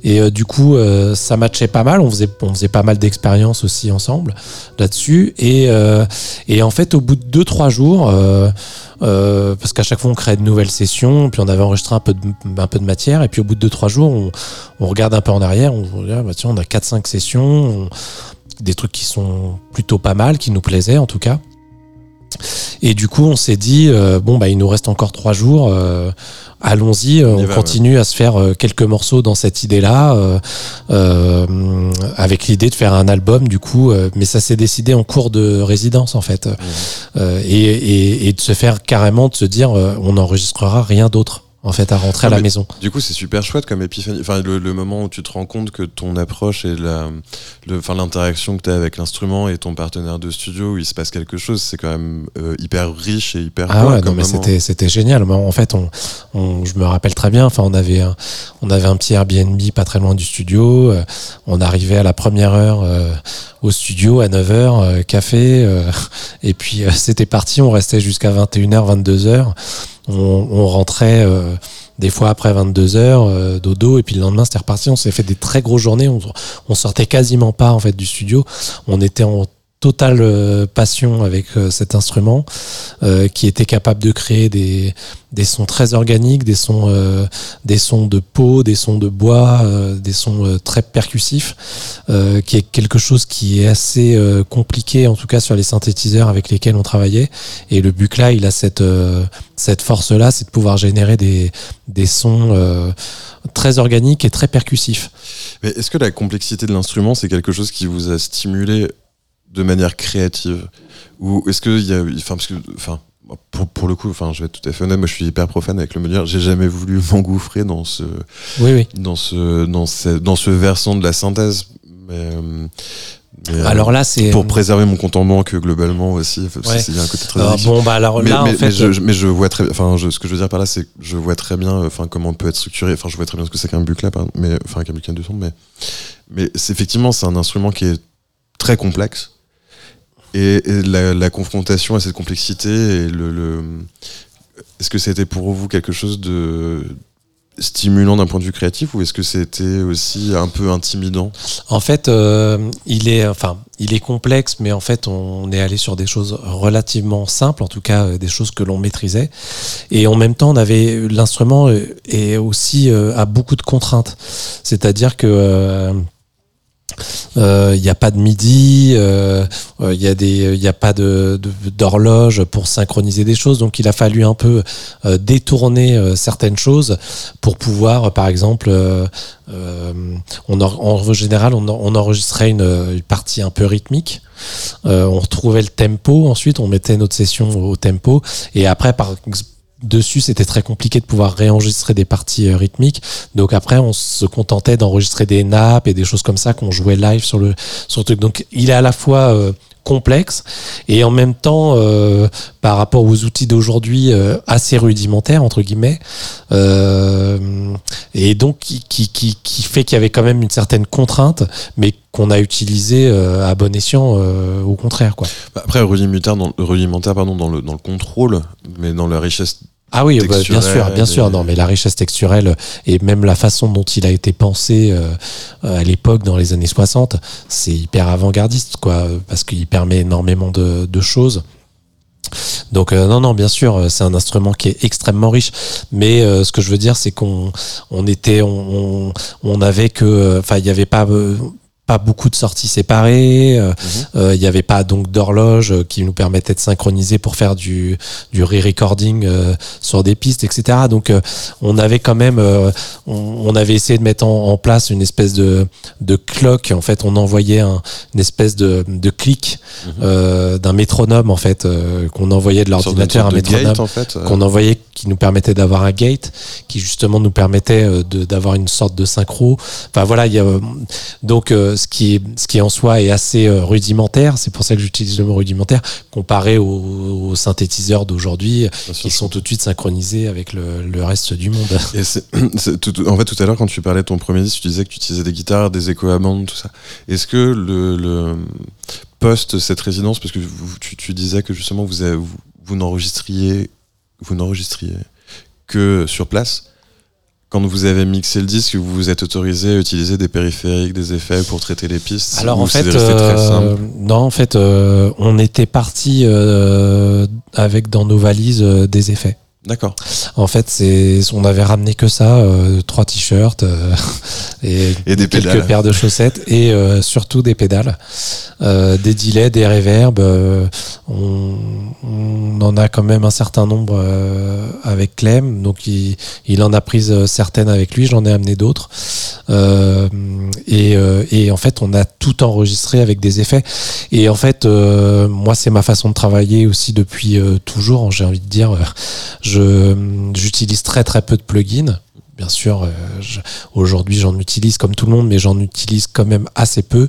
Et du coup, ça matchait pas mal. On faisait, on faisait pas mal d'expériences aussi ensemble là-dessus. Et, et en fait, au bout de 2-3 jours, parce qu'à chaque fois on créait de nouvelles sessions, puis on avait enregistré un peu de, un peu de matière, et puis au bout de 2-3 jours, on, on, regarde un peu en arrière, on, ah, bah, tiens, on a 4-5 sessions, des trucs qui sont plutôt pas mal, qui nous plaisaient en tout cas. Et du coup, on s'est dit, euh, bon, bah, il nous reste encore trois jours. Euh, allons-y, euh, on, continue à se faire quelques morceaux dans cette idée-là, avec l'idée de faire un album, du coup. mais ça s'est décidé en cours de résidence, en fait. Mmh. Et, et, de se faire carrément, de se dire, on n'enregistrera rien d'autre en fait à rentrer à la maison. Du coup, c'est super chouette comme épiphanie. Enfin, le, moment où tu te rends compte que ton approche et la, le, enfin, l'interaction que tu as avec l'instrument et ton partenaire de studio, où il se passe quelque chose, c'est quand même euh, hyper riche et hyper. Ah ouais, non, mais c'était c'était génial. En fait, on, on, je me rappelle très bien. Enfin, on avait un, on avait un petit Airbnb pas très loin du studio. Euh, on arrivait à la première heure euh, au studio à 9h, café, et puis c'était parti. On restait jusqu'à 21h, 22h on, rentrait euh, des fois après 22 heures euh, dodo et puis le lendemain c'était reparti. On s'est fait des très grosses journées. On, on sortait quasiment pas en fait du studio. On était en totale euh, passion avec euh, cet instrument euh, qui était capable de créer des, des sons très organiques, des sons, des sons de peau, des sons de bois, des sons très percussifs, qui est quelque chose qui est assez compliqué en tout cas sur les synthétiseurs avec lesquels on travaillait. Et le Bucla, il a cette, cette force-là, c'est de pouvoir générer des, des sons très organiques et très percussifs. Mais est-ce que la complexité de l'instrument, c'est quelque chose qui vous a stimulé de manière créative Ou est-ce qu'il y a. Enfin, parce que. Enfin, pour, pour, le coup, enfin, je vais être tout à fait honnête, moi je suis hyper profane avec le modulaire. J'ai jamais voulu m'engouffrer dans ce, oui, oui. dans ce, dans ce, dans ce versant de la synthèse. Mais, euh, alors là, c'est pour préserver mon compte en banque globalement aussi. C'est bien un côté très alors, bon, bah alors mais, là, mais, en fait, je, mais je vois très, enfin, ce que je veux dire par là, c'est que je vois très bien, enfin, comment on peut être structuré. Enfin, je vois très bien ce que c'est qu'un bucle là, mais enfin, qu'un bucle de son, mais, mais c'est effectivement, c'est un instrument qui est très complexe et, la, confrontation à cette complexité, est-ce que c'était pour vous quelque chose de stimulant d'un point de vue créatif ou est-ce que c'était aussi un peu intimidant? En fait, euh, il est, enfin, il est complexe, mais en fait, on est allé sur des choses relativement simples, en tout cas euh, des choses que l'on maîtrisait. Et en même temps, on avait l'instrument et euh, aussi a beaucoup de contraintes, c'est-à-dire que il euh, n'y a pas de midi, il euh, y a des, il a pas de d'horloge pour synchroniser des choses. Donc il a fallu un peu euh, détourner certaines choses pour pouvoir, par exemple, en, général on, enregistrait une, une, partie un peu rythmique. on retrouvait le tempo, ensuite on mettait notre session au tempo, et après par dessus, c'était très compliqué de pouvoir réenregistrer des parties euh, rythmiques. Donc après, on se contentait d'enregistrer des nappes et des choses comme ça qu'on jouait live sur le, sur le truc. Donc il est à la fois euh, complexe et en même temps euh, par rapport aux outils d'aujourd'hui assez rudimentaires entre guillemets et donc qui, qui, qui, fait qu'il y avait quand même une certaine contrainte mais qu'on a utilisé à bon escient au contraire quoi Après, rudimentaire, rudimentaire pardon, dans, le, dans le contrôle, mais dans la richesse. Ah oui, bah, bien sûr, bien sûr. et- Non, mais la richesse texturelle et même la façon dont il a été pensé euh, à l'époque, dans les années 60, c'est hyper avant-gardiste, quoi, parce qu'il permet énormément de, de choses. Donc euh, non, non, bien sûr, c'est un instrument qui est extrêmement riche. Mais euh, ce que je veux dire, c'est qu'on on était, on, on, on avait que, euh, enfin, il n'y avait pas. Pas beaucoup de sorties séparées, euh, euh, il n'y avait pas donc d'horloge euh, qui nous permettait de synchroniser pour faire du, du re-recording euh, sur des pistes, etc. Donc euh, on avait quand même, euh, on, on avait essayé de mettre en, en place une espèce de, de clock. En fait, on envoyait un, une espèce de, de clic euh, d'un métronome en fait euh, qu'on envoyait de l'ordinateur, un métronome gate, en fait. qu'on envoyait qui nous permettait d'avoir un gate qui justement nous permettait de- d'avoir une sorte de synchro enfin voilà il y a donc euh, ce qui ce qui en soi est assez euh, rudimentaire c'est pour ça que j'utilise le mot rudimentaire comparé aux, aux synthétiseurs d'aujourd'hui qui sont tout de suite synchronisés avec le, le reste du monde Et tout- en fait, tout à l'heure, quand tu parlais de ton premier disque, tu disais que tu utilisais des guitares, des échos à bande, tout ça. Est-ce que le, le post cette résidence, parce que vous- tu, tu disais que justement vous n'enregistriez que sur place. Quand vous avez mixé le disque, vous vous êtes autorisé à utiliser des périphériques, des effets pour traiter les pistes. Alors en fait, euh, non, en fait, euh, on était parti euh, avec dans nos valises des effets. D'accord. En fait, c'est, on avait ramené que ça, euh, trois t-shirts euh, et, Et des quelques pédales. paires de chaussettes et euh, surtout des pédales, euh, des delays, des reverbs. euh, on, on en a quand même un certain nombre euh, avec Clem, donc il, il en a pris euh, certaines avec lui. J'en ai amené d'autres. Euh, et, euh, et en fait, on a tout enregistré avec des effets. Et en fait, euh, moi, c'est ma façon de travailler aussi depuis euh, toujours. J'ai envie de dire, je j'utilise très très peu de plugins. Bien sûr, euh, aujourd'hui j'en utilise comme tout le monde, mais j'en utilise quand même assez peu.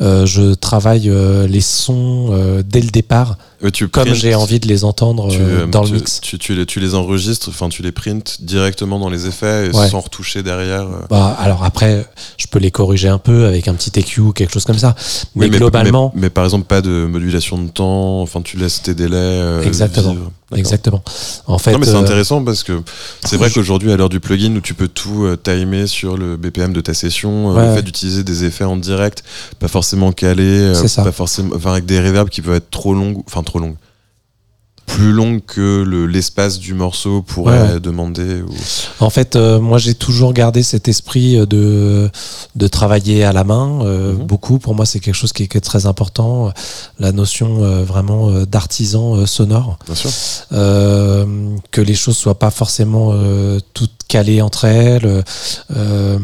Euh, je travaille euh, les sons dès le départ, tu comme j'ai envie de les entendre tu, euh, dans tu- le mix. Tu, tu les, tu les enregistres, enfin tu les prints directement dans les effets et Ouais. sans retoucher derrière. euh. Bah, alors après, je peux les corriger un peu avec un petit EQ ou quelque chose comme ça. Mais, globalement, mais, mais par exemple, pas de modulation de temps, enfin tu laisses tes délais. euh, Exactement. vivre. Exactement. En fait, Non, mais c'est intéressant parce que c'est vrai je- qu'aujourd'hui, à l'heure du plugin où tu peux tout timer sur le BPM de ta session, Ouais, le ouais. fait d'utiliser des effets en direct, pas forcément calés, pas forcément, enfin avec des reverbs qui peuvent être trop longues, enfin trop longues, plus longues que le- l'espace du morceau pourrait Ouais, demander. ou- En fait, euh, moi, j'ai toujours gardé cet esprit euh, de, de travailler à la main. euh, Mhm. Beaucoup, pour moi, c'est quelque chose qui est, qui est très important. La notion euh, vraiment d'artisan sonore. Bien sûr. Que les choses soient pas forcément toutes entre elles. euh,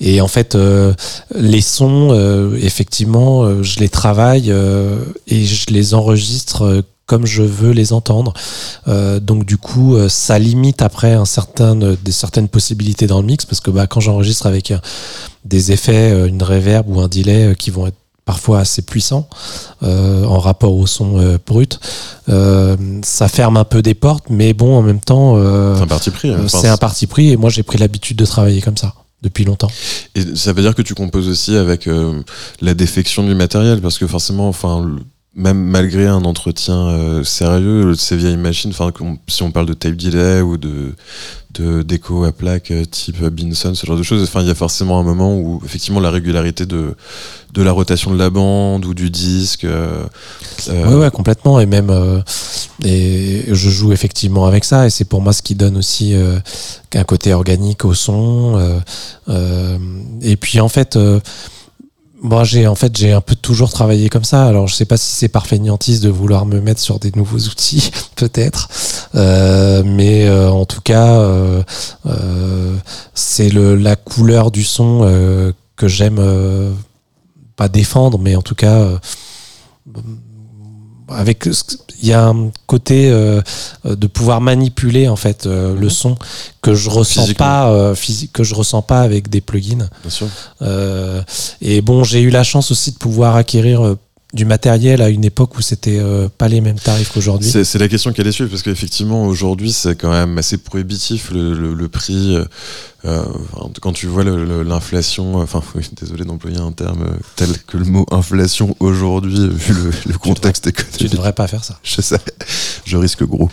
et en fait, euh, les sons, euh, effectivement, euh, je les travaille euh, et je les enregistre euh, comme je veux les entendre. Euh, donc du coup, euh, ça limite après un certain, euh, des certaines possibilités dans le mix parce que bah, quand j'enregistre avec euh, des effets, euh, une reverb ou un delay euh, qui vont être parfois assez puissants euh, en rapport au son euh, brut, euh, ça ferme un peu des portes, mais bon, en même temps, C'est un parti pris. hein. c'est un parti pris et moi j'ai pris l'habitude de travailler comme ça depuis longtemps. Et ça veut dire que tu composes aussi avec la défection du matériel, parce que forcément, enfin, même malgré un entretien euh, sérieux, ces vieilles machines, enfin, si on parle de tape delay ou de de d'écho à plaque euh, type Binson, ce genre de choses, enfin, il y a forcément un moment où effectivement la régularité de de la rotation de la bande ou du disque. euh, euh, Ouais, ouais, complètement. Et même, euh, et je joue effectivement avec ça. Et c'est pour moi ce qui donne aussi euh, un côté organique au son. et puis en fait, moi j'ai en fait j'ai un peu toujours travaillé comme ça. Alors je sais pas si c'est par fainéantise de vouloir me mettre sur des nouveaux outils, peut-être. Euh, mais euh, en tout cas, euh, euh, c'est le la couleur du son euh, que j'aime. euh, pas défendre, mais en tout cas, avec il y a un côté euh, de pouvoir manipuler en fait euh, le son que je ressens pas euh, physique que je ressens pas avec des plugins. Bien sûr. Euh, et bon, j'ai eu la chance aussi de pouvoir acquérir euh, du matériel à une époque où c'était euh, pas les mêmes tarifs qu'aujourd'hui. C'est la question qu'elle est suivre parce qu'effectivement aujourd'hui c'est quand même assez prohibitif le, le- le prix. Euh, euh, enfin, quand tu vois l'inflation, enfin oui, désolé d'employer un terme euh, tel que le mot inflation aujourd'hui euh, vu le, le contexte Tu économique. devrais pas faire ça. Je sais, je risque gros.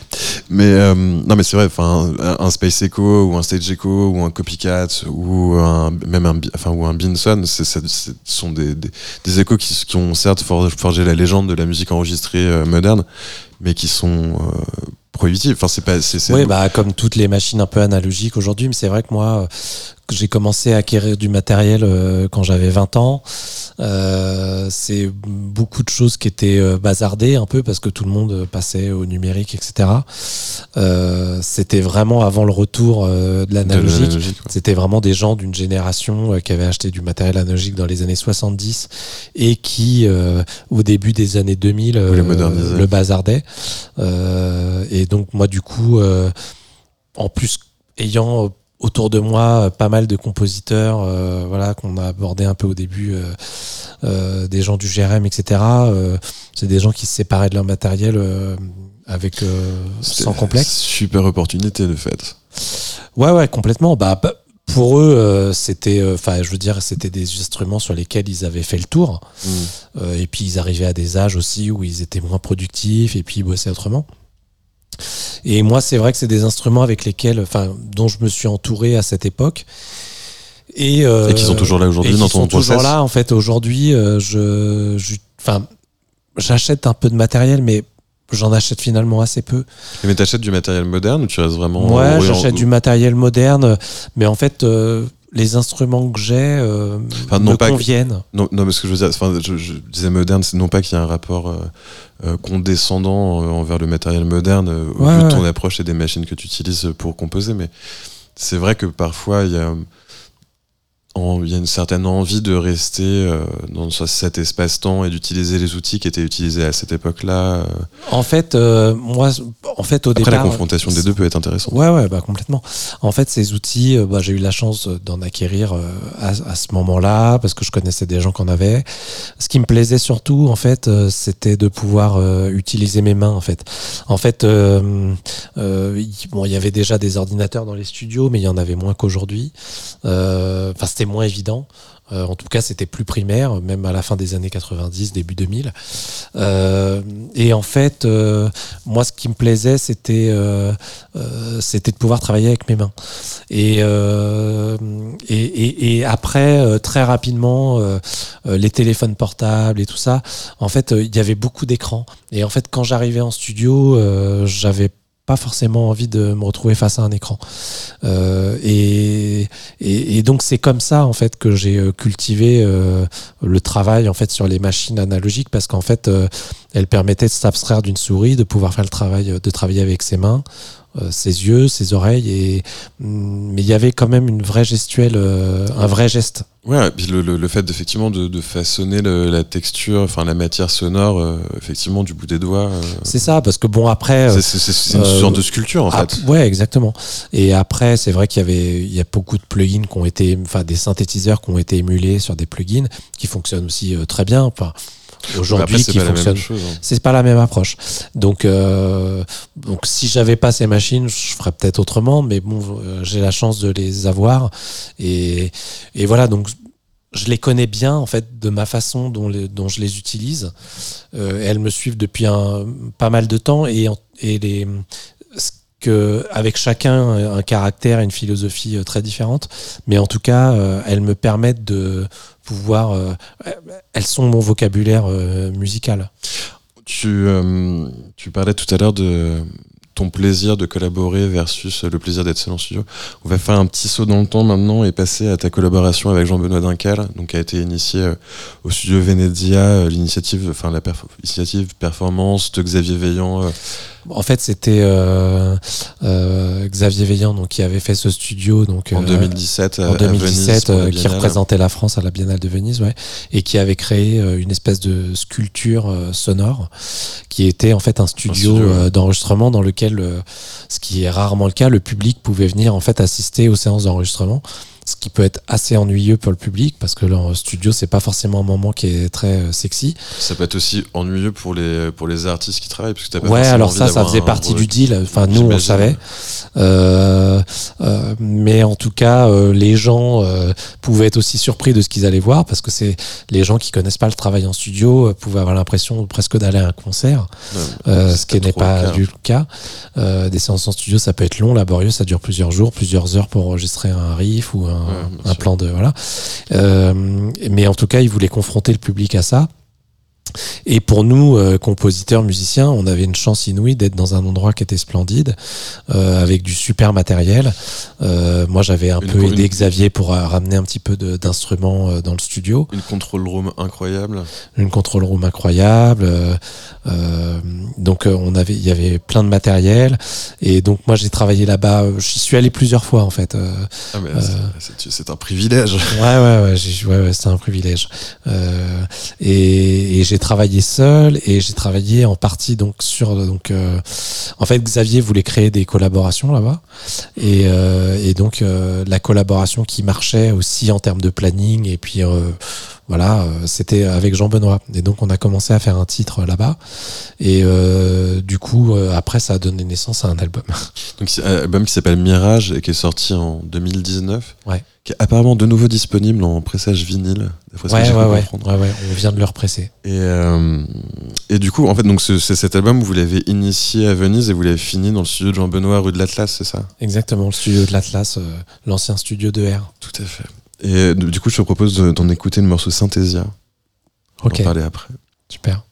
Mais euh, non, mais c'est vrai. Enfin, un, un Space Echo ou un Stage Echo ou un Copycat ou un, même un, enfin ou un Binson, ce sont des, des, des échos qui, qui ont certes for- forgé la légende de la musique enregistrée euh, moderne, mais qui sont Oui, bah, comme toutes les machines un peu analogiques aujourd'hui, mais c'est vrai que moi, euh, j'ai commencé à acquérir du matériel euh, quand j'avais 20 ans. Euh, c'est beaucoup de choses qui étaient euh, bazardées un peu parce que tout le monde passait au numérique, etc. Euh, C'était vraiment avant le retour euh, de l'analogique. ouais. C'était vraiment des gens d'une génération euh, qui avaient acheté du matériel analogique dans les années 70 et qui, euh, au début des années 2000, euh, Voulaient moderniser. le bazardaient. Euh, et donc moi, du coup, euh, en plus, ayant autour de moi euh, pas mal de compositeurs, euh, voilà, qu'on a abordé un peu au début, euh, euh, des gens du GRM, etc. euh, c'est des gens qui se séparaient de leur matériel euh, avec euh, sans complexe. Super opportunité de fait. Ouais, ouais, complètement. Bah, bah, pour eux, euh, c'était, euh, enfin, je veux dire, c'était des instruments sur lesquels ils avaient fait le tour. Mm. Euh, et puis ils arrivaient à des âges aussi où ils étaient moins productifs et puis ils bossaient autrement. Et moi, c'est vrai que c'est des instruments avec lesquels, enfin, dont je me suis entouré à cette époque. Et, euh, Et qui sont toujours là aujourd'hui et dans ton sont toujours process. là. En fait, aujourd'hui, euh, je, je- enfin, j'achète un peu de matériel, mais j'en achète finalement assez peu. Mais t'achètes du matériel moderne ou tu restes vraiment Ouais, j'achète du matériel moderne, mais en fait, euh, les instruments que j'ai euh, Enfin, me pas que- conviennent. Non, non, mais ce que je veux dire, enfin, je, je disais moderne, c'est non pas qu'il y a un rapport euh, euh, condescendant euh, envers le matériel moderne euh, au Ouais, vu de ton approche et des machines que tu utilises pour composer, mais c'est vrai que parfois il y a, il y a une certaine envie de rester euh, dans ce- cet espace-temps et d'utiliser les outils qui étaient utilisés à cette époque-là. euh. En fait, euh, moi, en fait, au Après, départ, la confrontation des deux peut être intéressante. Ouais, ouais, bah complètement. En fait, ces outils, euh, bah, j'ai eu la chance d'en acquérir à, à ce moment-là parce que je connaissais des gens qui en avaient. Ce qui me plaisait surtout, en fait, c'était de pouvoir utiliser mes mains, en fait. En fait, il- bon, il y avait déjà des ordinateurs dans les studios, mais il y en avait moins qu'aujourd'hui. Enfin, c'était moins évident. Euh, en tout cas, c'était plus primaire, même à la fin des années 90, début 2000. Euh, et en fait, euh, moi, ce qui me plaisait, c'était c'était de pouvoir travailler avec mes mains. Et, et, et, et après, très rapidement, les téléphones portables et tout ça, en fait, il y avait beaucoup d'écrans. Et en fait, quand j'arrivais en studio, j'avais pas forcément envie de me retrouver face à un écran. Euh, et, donc c'est comme ça en fait que j'ai euh, cultivé euh, le travail en fait sur les machines analogiques parce qu'en fait elles permettaient de s'abstraire d'une souris, de pouvoir faire le travail, de travailler avec ses mains, ses yeux, ses oreilles et mm, mais il y avait quand même une vraie gestuelle, euh, un vrai geste. Ouais, et puis le, le, le fait d'effectivement de, de façonner le- la texture, enfin la matière sonore, euh, effectivement du bout des doigts. euh, C'est ça parce que bon après euh, c'est- c'est c'est- c'est une euh, sorte de sculpture en Ah, fait. ouais, exactement. Et après, c'est vrai qu'il y avait, il y a beaucoup de plugins qui ont été, enfin, des synthétiseurs qui ont été émulés sur des plugins qui fonctionnent aussi euh, très bien. Enfin, aujourd'hui, c'est qui pas la même fonctionnent. hein. C'est pas la même approche. Donc, euh, donc si j'avais pas ces machines, je ferais peut-être autrement. Mais bon, euh, j'ai la chance de les avoir. Et, et voilà, donc je les connais bien en fait de ma façon dont, les- dont je les utilise. Euh, elles me suivent depuis un, pas mal de temps et, et les, que, avec chacun un caractère et une philosophie euh, très différente. Mais en tout cas, euh, elles me permettent de pouvoir. euh, elles sont mon vocabulaire euh, musical. Tu, euh, tu parlais tout à l'heure de ton plaisir de collaborer versus le plaisir d'être seul en studio. On va faire un petit saut dans le temps maintenant et passer à ta collaboration avec Jean-Benoît Dincal, donc qui a été initié au studio Venezia, euh, l'initiative, enfin la performance de Xavier Veillant. Euh, En fait, c'était euh, euh, Xavier Veillant, donc qui avait fait ce studio donc En euh, 2017, à- en à Venise 2017 pour la euh, qui représentait la France à la Biennale de Venise, ouais, et qui avait créé euh, une espèce de sculpture euh, sonore qui était en fait un studio, studio, euh, d'enregistrement dans lequel, euh, ce qui est rarement le cas, le public pouvait venir en fait assister aux séances d'enregistrement. Ce qui peut être assez ennuyeux pour le public parce que le studio c'est pas forcément un moment qui est très euh, sexy. Ça peut être aussi ennuyeux pour les, pour les artistes qui travaillent. Parce que t'as pas Ouais, alors ça, ça faisait partie du deal. Enfin, nous, on savait. Euh, euh, mais en tout cas, euh, les gens pouvaient être aussi surpris de ce qu'ils allaient voir parce que c'est les gens qui connaissent pas le travail en studio pouvaient avoir l'impression presque d'aller à un concert, Ouais, ce qui n'est pas du cas. Des séances en studio, ça peut être long, laborieux, ça dure plusieurs jours, plusieurs heures pour enregistrer un riff ou un, Ouais, plan de voilà. Euh, mais en tout cas, ils voulaient confronter le public à ça. Et pour nous, euh, compositeurs, musiciens, on avait une chance inouïe d'être dans un endroit qui était splendide, euh, avec du super matériel. Euh, moi, j'avais un Une peu aidé une- Xavier pour ramener un petit peu d'instruments dans le studio. Une control room incroyable. Une control room incroyable. donc, on avait, il y avait plein de matériel. Et donc, moi, j'ai travaillé là-bas. J'y suis allé plusieurs fois, en fait. Ah, c'est- un privilège. Ouais, ouais, ouais, ouais, ouais, c'est un privilège. Et et j'ai travaillé seul et j'ai travaillé en partie donc sur donc euh, en fait Xavier voulait créer des collaborations là-bas. Et, euh, et donc euh, la collaboration qui marchait aussi en termes de planning et puis euh, voilà euh, c'était avec Jean Benoît et donc on a commencé à faire un titre là-bas et euh, du coup euh, après ça a donné naissance à un album. Donc, c'est un album qui s'appelle Mirage et qui est sorti en 2019. Ouais. Qui est apparemment de nouveau disponible en pressage vinyle. Ouais, ouais, ouais, ouais, ouais, on vient de le represser. Et, euh, et du coup, en fait, donc ce- c'est cet album, vous l'avez initié à Venise et vous l'avez fini dans le studio de Jean-Benoît rue de l'Atlas, c'est ça? Exactement, le studio de l'Atlas, euh, l'ancien studio de R. Tout à fait. Et du coup, je te propose de- d'en écouter le morceau Synthesia. On va Ok, en parler après. super.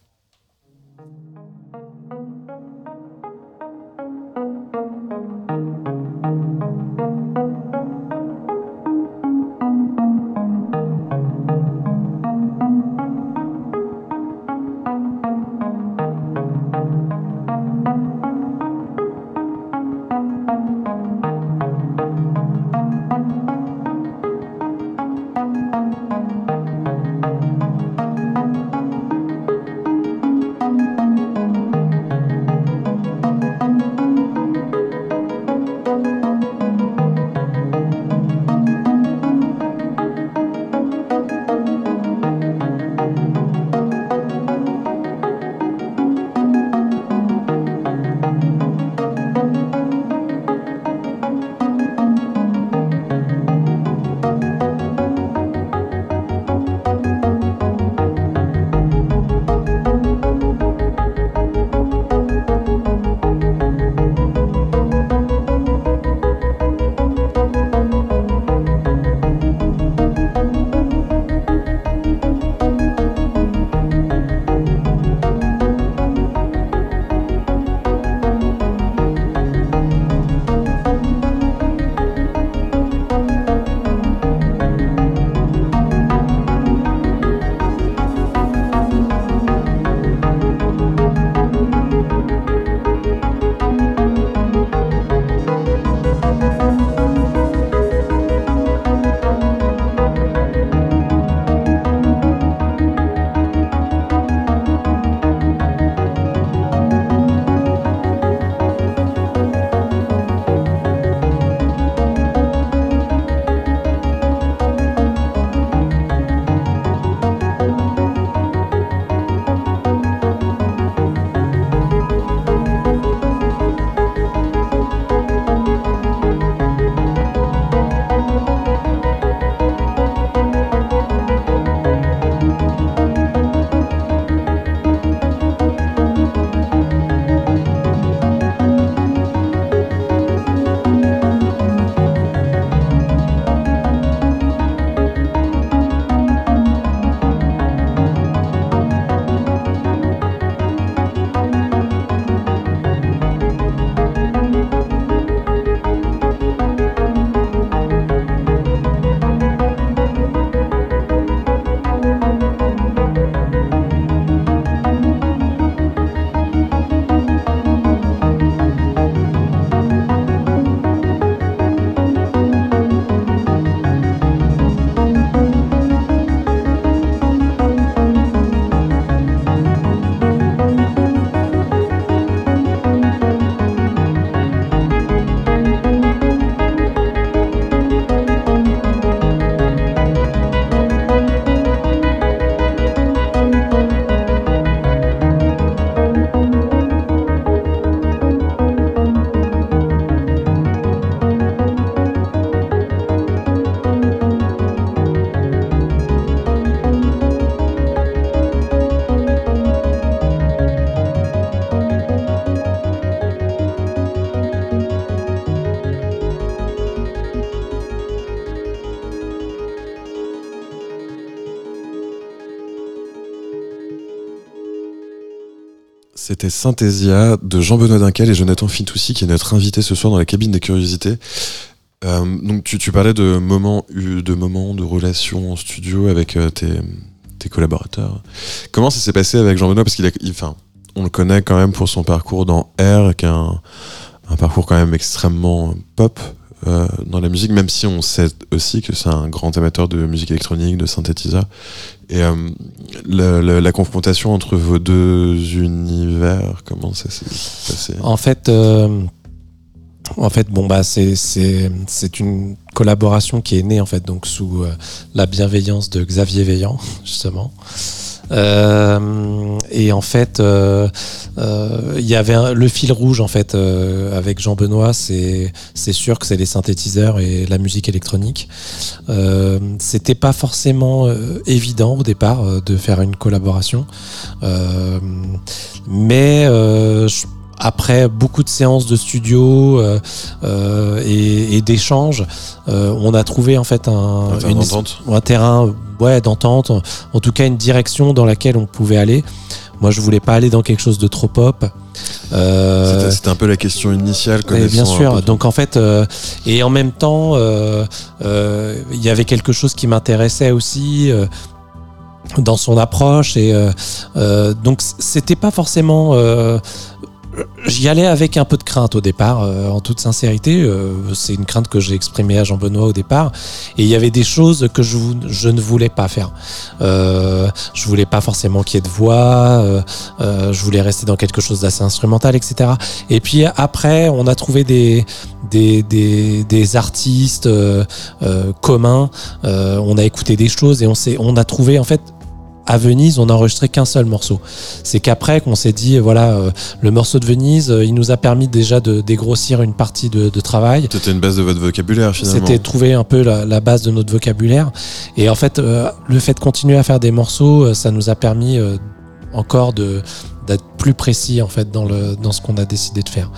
C'était Synthesia de Jean-Benoît Dinkel et Jonathan Fitoussi qui est notre invité ce soir dans la cabine des curiosités. Euh, donc tu, parlais de moments, de moments de relations en studio avec euh, tes, collaborateurs. Comment ça s'est passé avec Jean-Benoît? Parce qu'il on le connaît quand même pour son parcours dans R, qui est un parcours quand même extrêmement pop euh, dans la musique, même si on sait aussi que c'est un grand amateur de musique électronique, de synthétiseur. Et euh, la confrontation entre vos deux univers, comment ça s'est passé? En fait, euh, en fait, bon bah c'est c'est une collaboration qui est née en fait donc sous la bienveillance de Xavier Veillant justement. Euh, et en fait, euh, euh, il y avait le fil rouge en fait avec Jean Benoît, c'est c'est sûr que c'est les synthétiseurs et la musique électronique. C'était pas forcément évident au départ de faire une collaboration, mais je- après beaucoup de séances de studio euh, euh, et, et d'échanges, euh, on a trouvé en fait un, Un terrain une- d'entente un terrain ouais, d'entente, en tout cas une direction dans laquelle on pouvait aller. Moi, je voulais pas aller dans quelque chose de trop pop. Euh, C'était- un peu la question initiale. bien sûr. Donc en fait, euh, et en même temps, euh, euh, il y avait quelque chose qui m'intéressait aussi euh, dans son approche. Et euh, euh, donc c'était pas forcément. euh, J'y allais avec un peu de crainte au départ, euh, en toute sincérité. euh, c'est une crainte que j'ai exprimée à Jean-Benoît au départ. Et il y avait des choses que je, je ne voulais pas faire. Euh, je voulais pas forcément qu'il y ait de voix. euh, euh, je voulais rester dans quelque chose d'assez instrumental, etc. Et puis après, on a trouvé des, des, des, des artistes euh, communs. On a écouté des choses et on, on a trouvé en fait. À Venise, on n'a enregistré qu'un seul morceau. C'est qu'après qu'on s'est dit, voilà, euh, le morceau de Venise, euh, il nous a permis déjà de dégrossir une partie de, de travail. C'était une base de votre vocabulaire finalement. C'était trouver un peu la, la base de notre vocabulaire. Et en fait, euh, le fait de continuer à faire des morceaux, ça nous a permis encore de d'être plus précis en fait dans le dans ce qu'on a décidé de faire.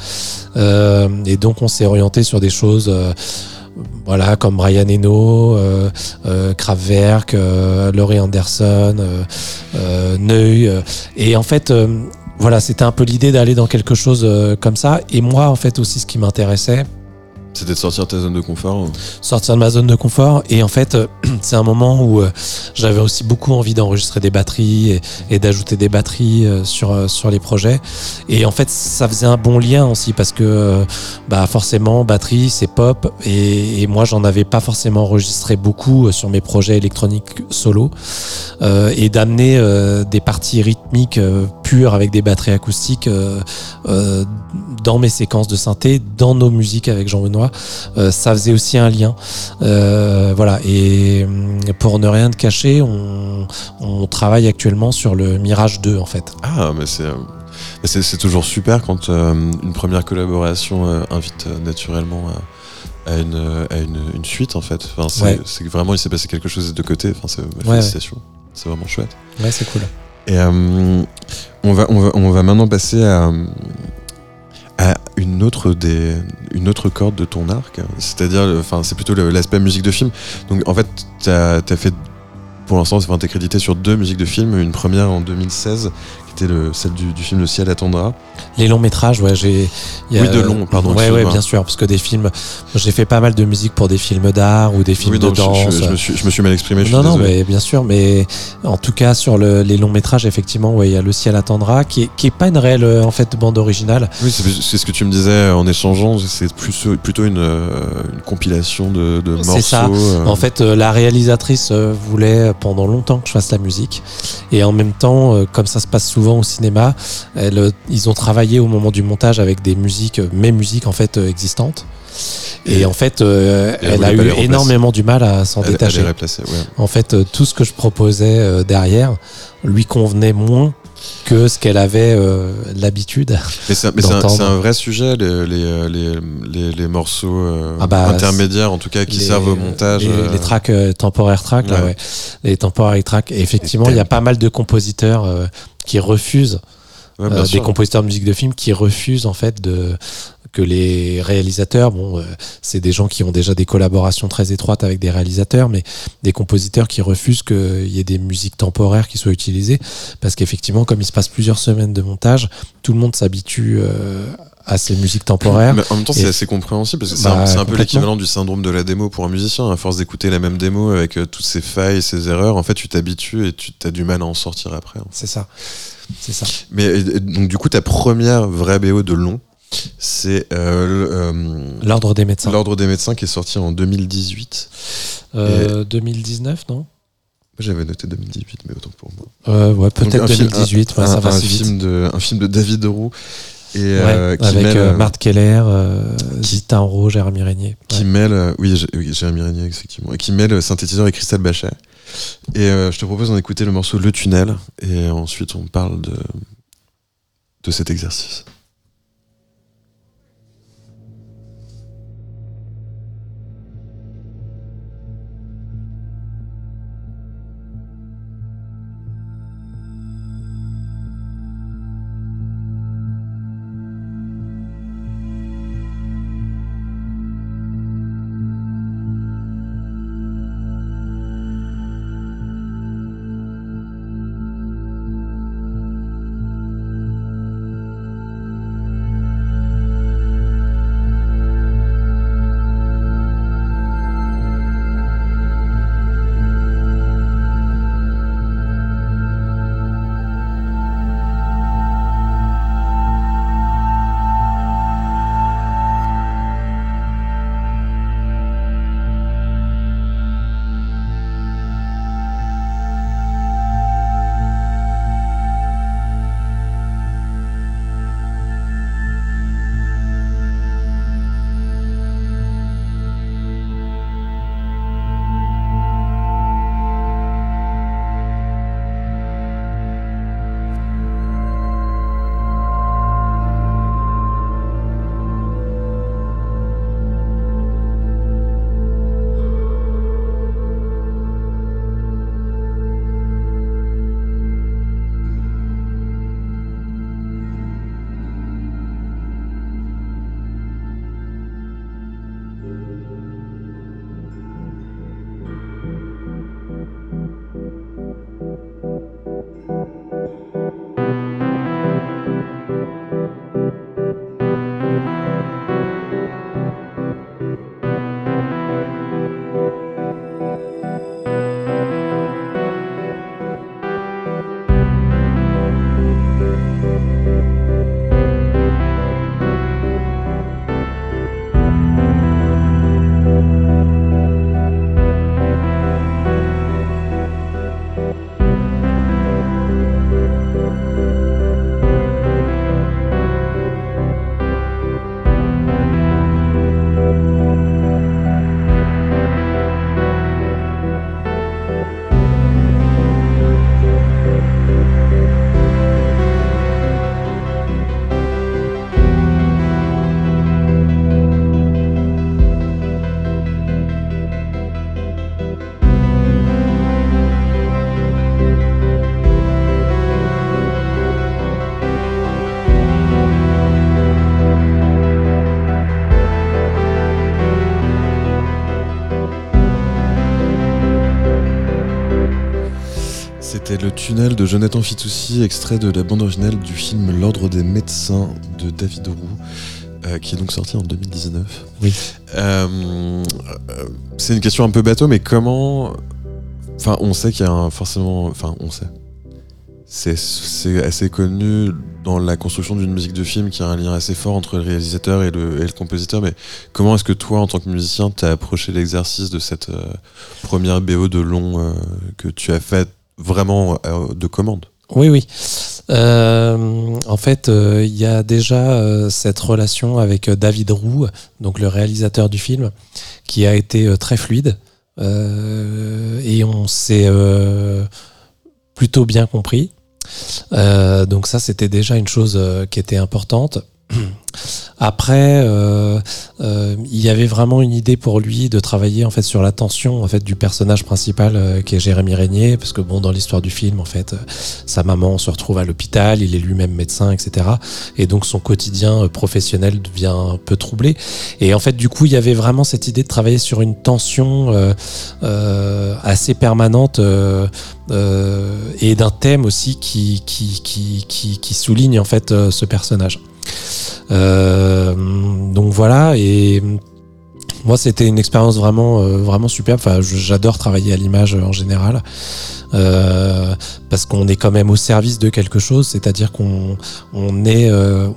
Et donc on s'est orienté sur des choses. Voilà, comme Brian Eno, euh, euh, Kraftwerk, euh, Laurie Anderson, Neu. euh, et en fait, voilà, c'était un peu l'idée d'aller dans quelque chose comme ça. Et moi, en fait, aussi, ce qui m'intéressait, C'était de sortir de ta zone de confort. sortir de ma zone de confort. Et en fait, euh, c'est un moment où euh, j'avais aussi beaucoup envie d'enregistrer des batteries et, d'ajouter des batteries euh, sur, sur les projets. Et en fait, ça faisait un bon lien aussi parce que, bah, forcément, batterie, c'est pop. Et, moi, j'en avais pas forcément enregistré beaucoup sur mes projets électroniques solo. Et d'amener des parties rythmiques avec des batteries acoustiques euh, euh, dans mes séquences de synthé, dans nos musiques avec Jean Benoît, euh, ça faisait aussi un lien. Voilà. Et pour ne rien te cacher, on, on travaille actuellement sur le Mirage 2 en fait. Ah, mais c'est. toujours super quand euh, une première collaboration euh, invite euh, naturellement à, à une, à une, une suite en fait. Enfin, c'est Ouais. vraiment il s'est passé quelque chose des deux côtés. Enfin, c'est- Ouais, félicitations. C'est vraiment chouette. Ouais, c'est cool. Et euh, on, va, maintenant passer à, une, autre corde de ton arc. C'est-à-dire, c'est plutôt l'aspect musique de film. Donc en fait, tu as, fait, pour l'instant, enfin, t'es crédité sur deux musiques de film. Une première en 2016, qui était le, celle du, du film Le ciel attendra. Les longs métrages, ouais, j'ai. a- Oui, de longs, pardon, Ouais, ouais, bien sûr, parce que des films. J'ai fait pas mal de musique pour des films d'art ou des films oui, de danse. je, je me suis, je me suis mal exprimé. Je suis Non, non, désolé. mais bien sûr, mais en tout cas sur le- les longs métrages, effectivement, ouais, il y a Le ciel attendra, qui est, qui est pas une réelle euh, en fait bande originale. Oui, c'est ce que tu me disais en échangeant. C'est plus, plutôt une, euh, une compilation de, de morceaux. C'est ça. euh, En fait, la réalisatrice voulait pendant longtemps que je fasse la musique, et en même temps, comme ça se passe souvent au cinéma, elle, euh, ils ont travaillé au moment du montage avec des musiques, euh, mes musiques en fait euh, existantes. Et, Et- en fait, euh, elle a eu énormément du mal à s'en elle détacher. ouais. En fait, tout ce que je proposais derrière lui convenait moins que ce qu'elle avait euh, l'habitude. Mais c'est un, vrai sujet, les, les, les, les, les morceaux euh, Ah bah, intermédiaires, en tout cas, qui servent au montage. Les, tracks temporaires tracks, là, Ouais. ouais. Les temporaires tracks. Et effectivement, il y a pas mal de compositeurs qui refusent, ouais, euh, des compositeurs de musique de film qui refusent en fait de que les réalisateurs, bon, euh, c'est des gens qui ont déjà des collaborations très étroites avec des réalisateurs, mais des compositeurs qui refusent qu'il y ait des musiques temporaires qui soient utilisées, parce qu'effectivement, comme il se passe plusieurs semaines de montage, tout le monde s'habitue euh, à ces musiques temporaires. Mais en même temps, c'est Et- assez compréhensible parce que c'est Bah, un- c'est un, peu l'équivalent du syndrome de la démo pour un musicien. À force d'écouter la même démo avec euh, toutes ses failles et ses erreurs, en fait, tu t'habitues et tu as du mal à en sortir après. hein. C'est ça. C'est ça. Mais et- et donc, du coup, ta première vraie BO de long, c'est euh, euh, L'ordre des médecins. L'Ordre des médecins qui est sorti en 2018. Euh, 2019, non? J'avais noté 2018, mais autant pour moi. euh, Ouais, peut-être un film- 2018. ouais, un, ça va un vite. film de, un film de David Roux et Ouais, euh, qui avec mêle, euh, euh, Marthe Keller, Zita Enro, Jérémy Régnier. qui Ouais. mêle, oui, Jérémy Régnier, effectivement, et qui mêle synthétiseur et Christelle Bachet. Et je te propose d'en écouter le morceau Le Tunnel, et ensuite on parle de, de cet exercice. Tunnel de Jonathan Fitoussi, extrait de la bande originale du film L'Ordre des médecins de David Roux, euh, qui est donc sorti en 2019. Oui. Euh, euh, c'est une question un peu bateau, mais comment. Enfin, on sait qu'il y a un, forcément. Enfin, on sait. C'est- assez connu dans la construction d'une musique de film qu'il y a un lien assez fort entre le réalisateur et le, et le compositeur. Mais comment est-ce que toi, en tant que musicien, t'as approché l'exercice de cette euh, première BO de long que tu as faite vraiment euh, de commande Oui, oui. Euh, en fait, euh, il y a déjà cette relation avec David Roux, donc le réalisateur du film, qui a été très fluide. Et on s'est plutôt bien compris. Donc ça, c'était déjà une chose qui était importante. Après, euh, euh, il y avait vraiment une idée pour lui de travailler en fait sur la tension en fait du personnage principal euh, qui est Jérémy Régnier parce que bon dans l'histoire du film en fait sa maman se retrouve à l'hôpital il est lui-même médecin etc et donc son quotidien professionnel devient un peu troublé. Et en fait du coup il y avait vraiment cette idée de travailler sur une tension assez permanente et d'un thème aussi qui qui, qui, qui, souligne en fait ce personnage donc voilà et moi c'était une expérience vraiment euh, vraiment superbe. Enfin j'adore travailler à l'image euh, en général euh, parce qu'on est quand même au service de quelque chose c'est-à-dire qu'on on est euh,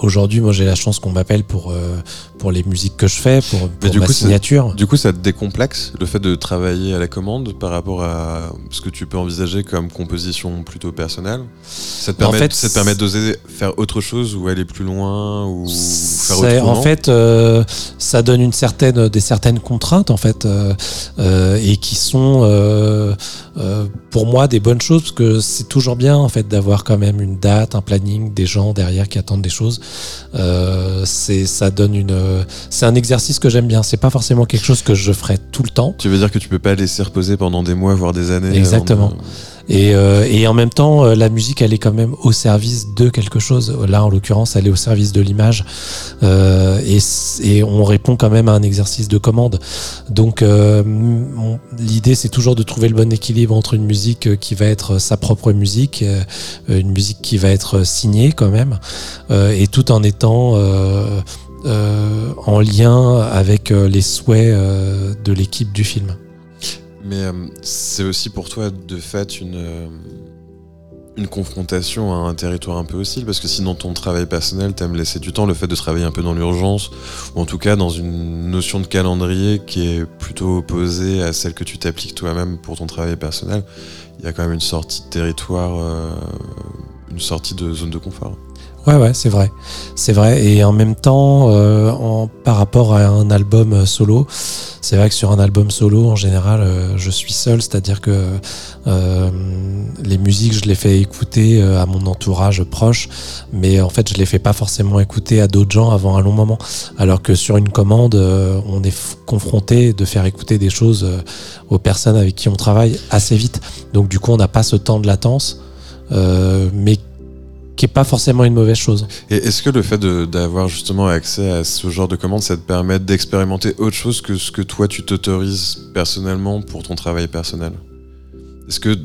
aujourd'hui moi j'ai la chance qu'on m'appelle pour euh, pour les musiques que je fais pour, pour du ma coup, signature. Du coup, ça te décomplexe le fait de travailler à la commande par rapport à ce que tu peux envisager comme composition plutôt personnelle? Ça te permet, fait, ça te permet d'oser faire autre chose ou aller plus loin ou faire autrement? en fait, euh, ça donne une certaine, des certaines contraintes en fait, euh, euh, et qui sont euh, euh, pour moi des bonnes choses parce que c'est toujours bien en fait d'avoir quand même une date, un planning, des gens derrière qui attendent des choses. Euh, c'est, ça donne une, c'est un exercice que j'aime bien. C'est pas forcément quelque chose que je ferai tout le temps. Tu veux dire que tu peux pas laisser reposer pendant des mois, voire des années Exactement. avant de- Et, euh, et en même temps, euh, la musique, elle est quand même au service de quelque chose. Là, en l'occurrence, elle est au service de l'image. Euh, et, et on répond quand même à un exercice de commande. Donc, euh, l'idée, c'est toujours de trouver le bon équilibre entre une musique euh, qui va être sa propre musique, euh, une musique qui va être signée quand même, et tout en étant en lien avec les souhaits de l'équipe du film. Mais euh, c'est aussi pour toi de fait une, euh, une confrontation à un territoire un peu hostile parce que sinon ton travail personnel t'aimes laisser du temps, le fait de travailler un peu dans l'urgence ou en tout cas dans une notion de calendrier qui est plutôt opposée à celle que tu t'appliques toi-même pour ton travail personnel, il y a quand même une sortie de territoire, euh, une sortie de zone de confort. Ouais, ouais, c'est vrai. C'est vrai. Et en même temps, euh, en, par rapport à un album solo, c'est vrai que sur un album solo, en général, euh, je suis seul, c'est-à-dire que euh, les musiques, je les fais écouter à mon entourage proche, mais en fait, je les fais pas forcément écouter à d'autres gens avant un long moment. Alors que sur une commande, on est confronté de faire écouter des choses aux personnes avec qui on travaille assez vite. Donc, du coup, on n'a pas ce temps de latence, qui est pas forcément une mauvaise chose. Et est-ce que le fait d'avoir justement accès à ce genre de commandes, ça te permet d'expérimenter autre chose que ce que toi tu t'autorises personnellement pour ton travail personnel? Est-ce que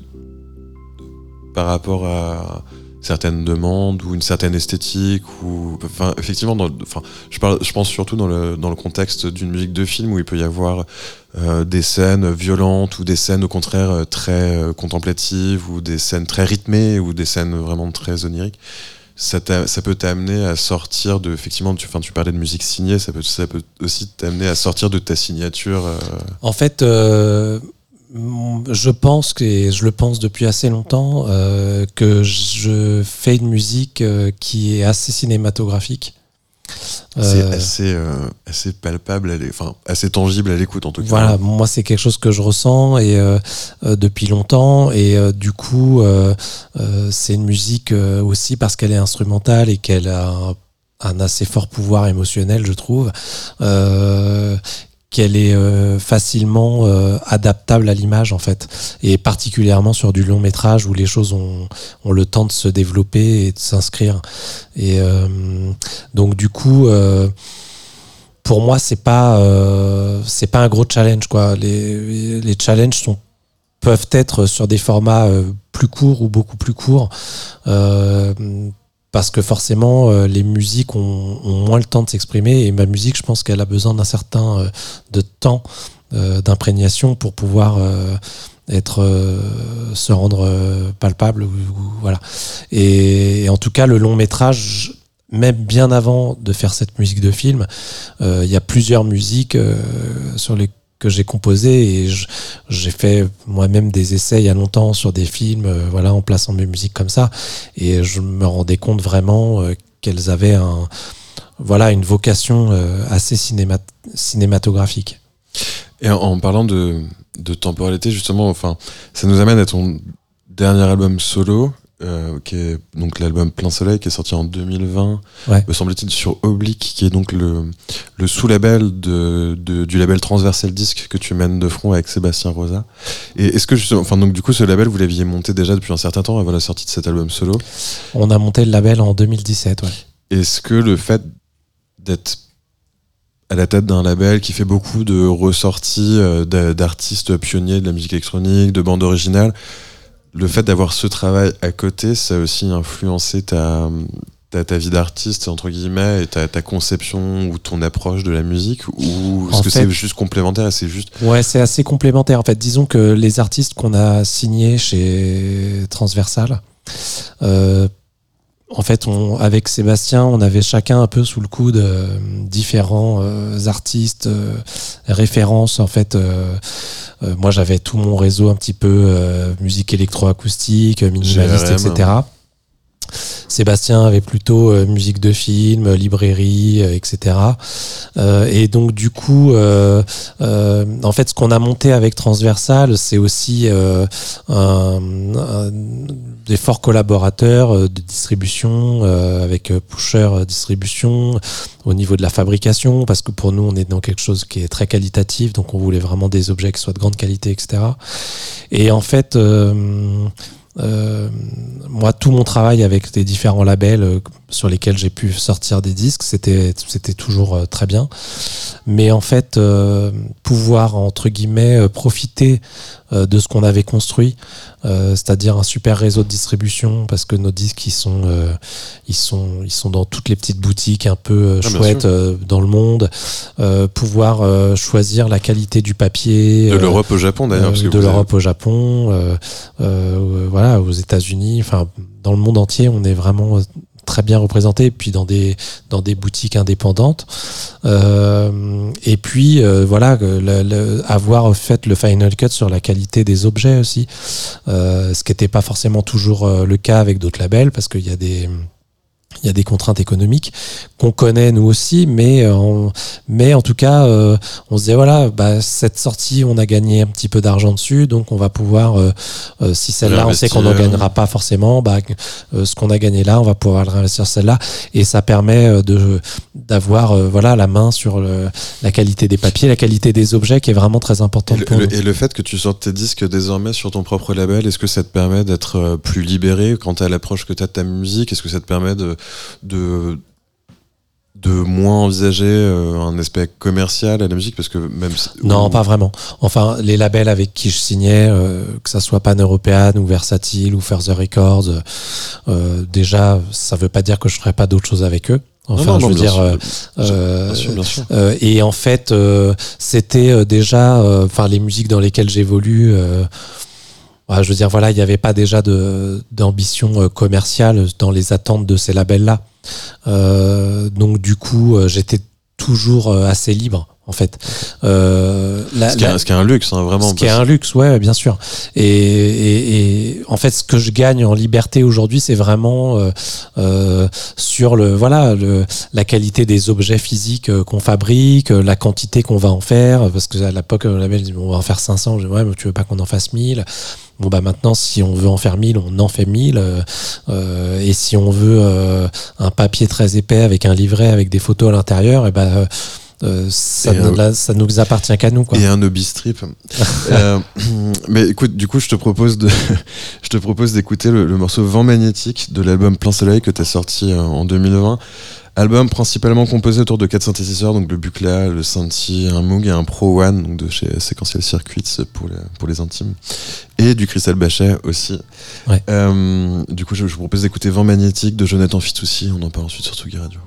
par rapport à certaines demandes ou une certaine esthétique ou enfin effectivement enfin je parle je pense surtout dans le dans le contexte d'une musique de film où il peut y avoir euh, des scènes violentes ou des scènes au contraire euh, très euh, contemplatives ou des scènes très rythmées ou des scènes vraiment très oniriques ça, ça peut t'amener à sortir de effectivement tu, tu parlais de musique signée ça peut, ça peut aussi t'amener à sortir de ta signature En fait, je pense que et je le pense depuis assez longtemps euh, que je fais une musique euh, qui est assez cinématographique. c'est Euh, assez, assez palpable à enfin assez tangible à l'écoute en tout cas Voilà, moi c'est quelque chose que je ressens et depuis longtemps et du coup c'est une musique aussi parce qu'elle est instrumentale et qu'elle a un, un assez fort pouvoir émotionnel, je trouve, qu'elle est euh, facilement euh, adaptable à l'image en fait. Et particulièrement sur du long métrage où les choses ont, le temps de se développer et de s'inscrire. Et euh, donc du coup pour moi c'est pas c'est pas un gros challenge quoi. Les, les challenges sont peuvent être sur des formats plus courts ou beaucoup plus courts parce que forcément euh, les musiques ont, ont moins le temps de s'exprimer et ma musique je pense qu'elle a besoin d'un certain euh, de temps euh, d'imprégnation pour pouvoir euh, être euh, se rendre euh, palpable ou, voilà. Et, et en tout cas le long métrage même bien avant de faire cette musique de film il y a plusieurs musiques sur les que j'ai composées et j'ai fait moi-même des essais il y a longtemps sur des films euh, voilà en plaçant mes musiques comme ça. Et je me rendais compte vraiment euh, qu'elles avaient un voilà une vocation euh, assez cinéma- cinématographique. Et en, en parlant de, de temporalité, justement, enfin, ça nous amène à ton dernier album solo, euh, qui est donc l'album Plein Soleil, qui est sorti en 2020, Ouais. me semble-t-il, sur Oblique, qui est donc le, le sous-label de, de- du label Transversal Disc que tu mènes de front avec Sébastien Rosa. Et est-ce que justement, enfin donc du coup ce label vous l'aviez monté déjà depuis un certain temps avant la sortie de cet album solo? On a monté le label en 2017, ouais. Est-ce que le fait d'être à la tête d'un label qui fait beaucoup de ressorties euh, d'a- d'artistes pionniers de la musique électronique, de bandes originales, le fait d'avoir ce travail à côté, ça a aussi influencé ta, ta, ta vie d'artiste, entre guillemets, et ta, ta conception ou ton approche de la musique Ou est-ce que c'est juste complémentaire c'est juste. Ouais, c'est assez complémentaire. En fait, disons que les artistes qu'on a signés chez Transversal, euh, en fait, on, avec Sébastien, on avait chacun un peu sous le coude euh, différents euh, artistes, euh, références. En fait, moi, j'avais tout mon réseau un petit peu euh, musique électroacoustique, minimaliste, etc. Sébastien avait plutôt euh, musique de film, librairie, euh, etc. Euh, et donc du coup, euh, euh, en fait, ce qu'on a monté avec Transversal, c'est aussi euh, un- un- des forts collaborateurs euh, de distribution euh, avec euh, Pusher euh, Distribution au niveau de la fabrication, parce que pour nous, on est dans quelque chose qui est très qualitatif, donc on voulait vraiment des objets qui soient de grande qualité, etc. Et en fait, euh, euh, moi, tout mon travail avec les différents labels euh, sur lesquels j'ai pu sortir des disques, c'était c'était toujours euh, très bien. Mais en fait, euh, pouvoir entre guillemets euh, profiter euh, de ce qu'on avait construit, euh, c'est-à-dire un super réseau de distribution, parce que nos disques ils sont ils sont ils sont dans toutes les petites boutiques un peu Ah, chouettes dans le monde. Pouvoir choisir la qualité du papier. De l'Europe au Japon d'ailleurs. de avez- l'Europe au Japon, voilà, aux États-Unis, enfin dans le monde entier, on est vraiment très bien représenté, et puis dans des boutiques indépendantes. Euh, et puis euh, voilà, le- le- avoir fait le final cut sur la qualité des objets aussi, euh, ce qui n'était pas forcément toujours le cas avec d'autres labels, parce qu'il y a des il y a des contraintes économiques qu'on connaît nous aussi, mais euh, on- mais en tout cas, euh, on se disait voilà, bah, cette sortie, on a gagné un petit peu d'argent dessus, donc on va pouvoir, euh, euh, si celle-là, on sait qu'on n'en gagnera pas forcément, bah, euh, ce qu'on a gagné là, on va pouvoir le réinvestir celle-là, et ça permet de d'avoir voilà la main sur le, la qualité des papiers, la qualité des objets, qui est vraiment très Et importante le, pour nous. et le fait que tu sortes tes disques désormais sur ton propre label, est-ce que ça te permet d'être plus libéré quant à l'approche que tu as de ta musique? Est-ce que ça te permet de, de, de moins envisager euh, un aspect commercial à la musique Parce que même si- Non, pas vraiment. Enfin, les labels avec qui je signais, euh, que ça soit Pan European ou Versatile ou Further Records, euh, déjà, ça veut pas dire que je ferais pas d'autres choses avec eux. Enfin, non, je veux dire, sûr. euh, Bien euh, sûr, bien sûr. euh, et en fait, euh, c'était déjà, enfin, les musiques dans lesquelles j'évolue. Ouais, je veux dire, voilà, il n'y avait pas déjà d'ambition euh, commerciale dans les attentes de ces labels-là. Euh, donc, du coup, euh, j'étais toujours assez libre, en fait. Euh, la- Ce qui est un- luxe, hein, vraiment. ce qui est un luxe, ouais, bien sûr. Et, et, et en fait, ce que je gagne en liberté aujourd'hui, c'est vraiment euh, euh, sur le voilà le, la qualité des objets physiques euh, qu'on fabrique, euh, la quantité qu'on va en faire. Parce que à l'époque, le label dit on va en faire 500. Je dis ouais, mais tu veux pas qu'on en fasse 1000 Bon bah maintenant, si on veut en faire 1000, on en fait 1000. euh, euh, et si on veut euh, un papier très épais avec un livret avec des photos à l'intérieur, et ben euh, euh, ça, Et, ne, là, ça nous appartient qu'à nous quoi. Et un hobby strip. Euh, mais écoute, du coup, je te propose de, je te propose d'écouter le, le morceau Vent magnétique de l'album Plein Soleil que tu as sorti euh, en 2020. Album principalement composé autour de quatre synthétiseurs, donc le Buchla, le Santi, un Moog et un Pro One, donc de chez Sequential Circuits pour les, pour les intimes, et du Crystal Bachet aussi. Ouais. Euh, du coup, je, je vous propose d'écouter Vent magnétique de Jonathan Fitoussi. On en parle ensuite sur Tsugi Radio.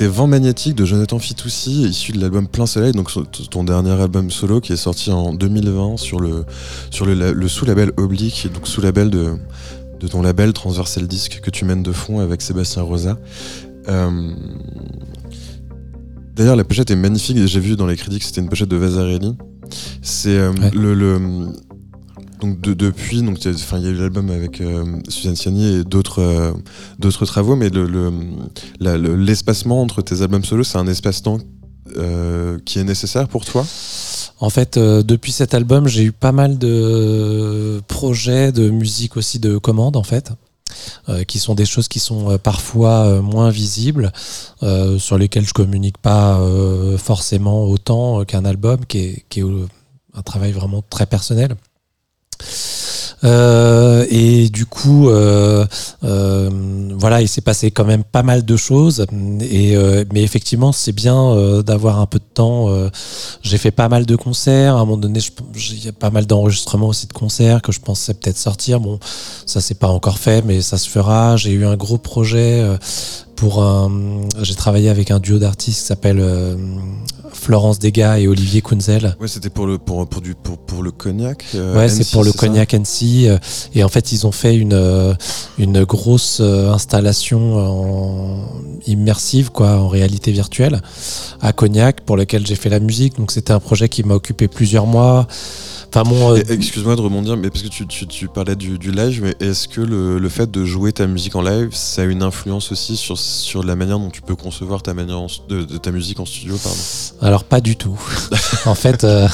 C'était Vent magnétique de Jonathan Fitoussi, issu de l'album Plein Soleil, donc ton dernier album solo qui est sorti en 2020 sur le, sur le, la- le sous-label Oblique, donc sous-label de, de ton label Transversal Disc que tu mènes de fond avec Sébastien Rosa. Euh, D'ailleurs, la pochette est magnifique. J'ai vu dans les critiques que c'était une pochette de Vasarely. C'est euh, Ouais. le, le- donc de- depuis donc il y a- eu l'album avec euh, Suzanne Ciani et d'autres euh, d'autres travaux, mais l'espacement entre tes albums solo, c'est un espace-temps euh, qui est nécessaire pour toi? En fait, euh, depuis cet album, j'ai eu pas mal de projets de musique aussi de commande, en fait, euh, qui sont des choses qui sont parfois moins visibles, sur lesquelles je communique pas forcément autant qu'un album, qui est, un travail vraiment très personnel. Euh, et du coup, euh, euh, voilà, il s'est passé quand même pas mal de choses. Et euh, mais effectivement, c'est bien euh, d'avoir un peu de temps. euh, j'ai fait pas mal de concerts. À un moment donné, il y a pas mal d'enregistrements aussi de concerts que je pensais peut-être sortir. Bon, ça c'est pas encore fait, mais ça se fera. J'ai eu un gros projet pour un. J'ai travaillé avec un duo d'artistes qui s'appelle Florence Degas et Olivier Kunzel. Ouais, c'était pour le pour pour du pour, pour le cognac. euh, Ouais, c'est pour le Cognac NC. euh, Et en fait, ils ont fait une, euh, une grosse installation en immersive, quoi, en réalité virtuelle, à Cognac, pour lequel j'ai fait la musique. Donc, c'était un projet qui m'a occupé plusieurs mois. Enfin, bon, euh, Et- Excuse-moi de rebondir, mais parce que tu, tu, tu parlais du, du live, mais est-ce que le, le fait de jouer ta musique en live, ça a une influence aussi sur, sur la manière dont tu peux concevoir ta, manière en- de, de ta musique en studio pardon? alors pas du tout. en fait, euh.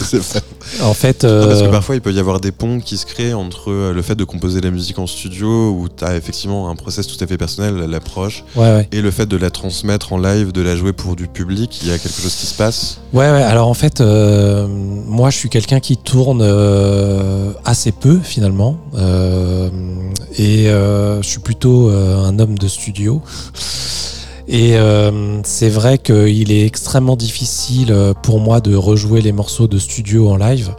En fait, Non, parce que euh, parfois il peut y avoir des ponts qui se créent entre euh, le fait de composer la musique en studio, où tu as effectivement un process tout à fait personnel, l'approche, ouais, ouais. et le fait de la transmettre en live, de la jouer pour du public, il y a quelque chose qui se passe. Ouais, ouais. Alors en fait, euh, moi, je suis quelqu'un qui tourne euh, assez peu finalement, et je suis plutôt un homme de studio. Et euh, c'est vrai qu'il est extrêmement difficile euh, pour moi de rejouer les morceaux de studio en live.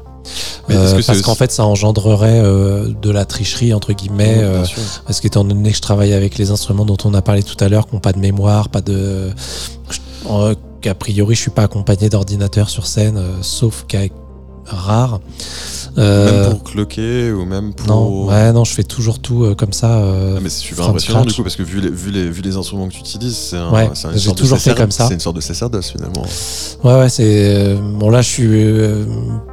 Mais Euh, parce qu'en fait, ça engendrerait euh, de la tricherie entre guillemets. Euh, parce qu'étant donné que je travaille avec les instruments dont on a parlé tout à l'heure, qui n'ont pas de mémoire, pas de. euh, qu'a priori, je suis pas accompagné d'ordinateur sur scène, euh, sauf cas rare. Euh, Même pour cloquer ou même pour. Non, ouais, non, je fais toujours tout euh, comme ça. euh, Ah, mais c'est super impressionnant scratch. du coup parce que vu les, vu les, vu les instruments que tu utilises, c'est un, Ouais, une de toujours fait sacer- comme ça. C'est une sorte de sacerdoce finalement. Ouais, ouais, c'est. euh, Bon, là, je suis. euh,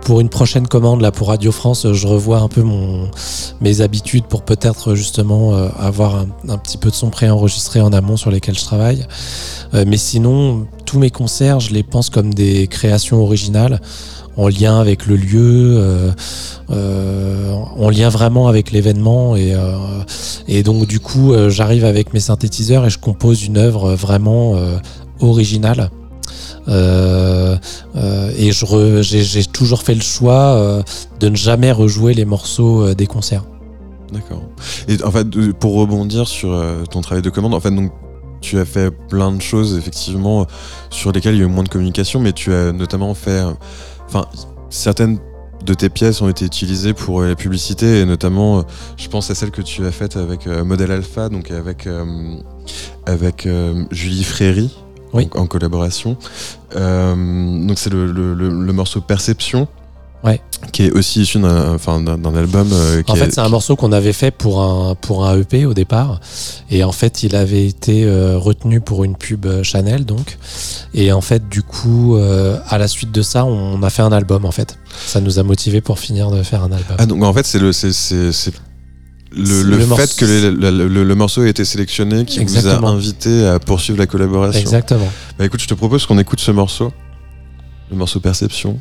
pour une prochaine commande, là, pour Radio France, euh, je revois un peu mon, mes habitudes pour peut-être justement euh, avoir un, un petit peu de son préenregistré en amont sur lesquels je travaille. Euh, mais sinon, tous mes concerts, je les pense comme des créations originales, en lien avec le lieu, euh, euh, en lien vraiment avec l'événement. Et, euh, donc, du coup, j'arrive avec mes synthétiseurs et je compose une œuvre vraiment originale. Et j'ai toujours fait le choix de ne jamais rejouer les morceaux des concerts. D'accord. Et en fait, pour rebondir sur ton travail de commande, en fait, donc tu as fait plein de choses effectivement sur lesquelles il y a eu moins de communication, mais tu as notamment fait, enfin, certaines de tes pièces ont été utilisées pour euh, la publicité et notamment, euh, je pense à celle que tu as faite avec euh, Modèle Alpha, donc avec euh, avec euh, Julie Fréry. Oui. En, en collaboration. Donc c'est le, le- le- le morceau Perception. Ouais. Qui est aussi issu d'un enfin, d'un- d'un album. euh, qui En est- fait, c'est un morceau qu'on avait fait pour un, pour un EP au départ. Et en fait, il avait été euh, retenu pour une pub euh, Chanel, donc. Et en fait, du coup, euh, à la suite de ça, on a fait un album, en fait. Ça nous a motivé pour finir de faire un album. Ah donc en fait c'est le c'est c'est- c'est le, le le fait morceau- que le, morceau ait été sélectionné qui vous Exactement. a invité à poursuivre la collaboration. Exactement. Bah écoute, je te propose qu'on écoute ce morceau, le morceau. Perception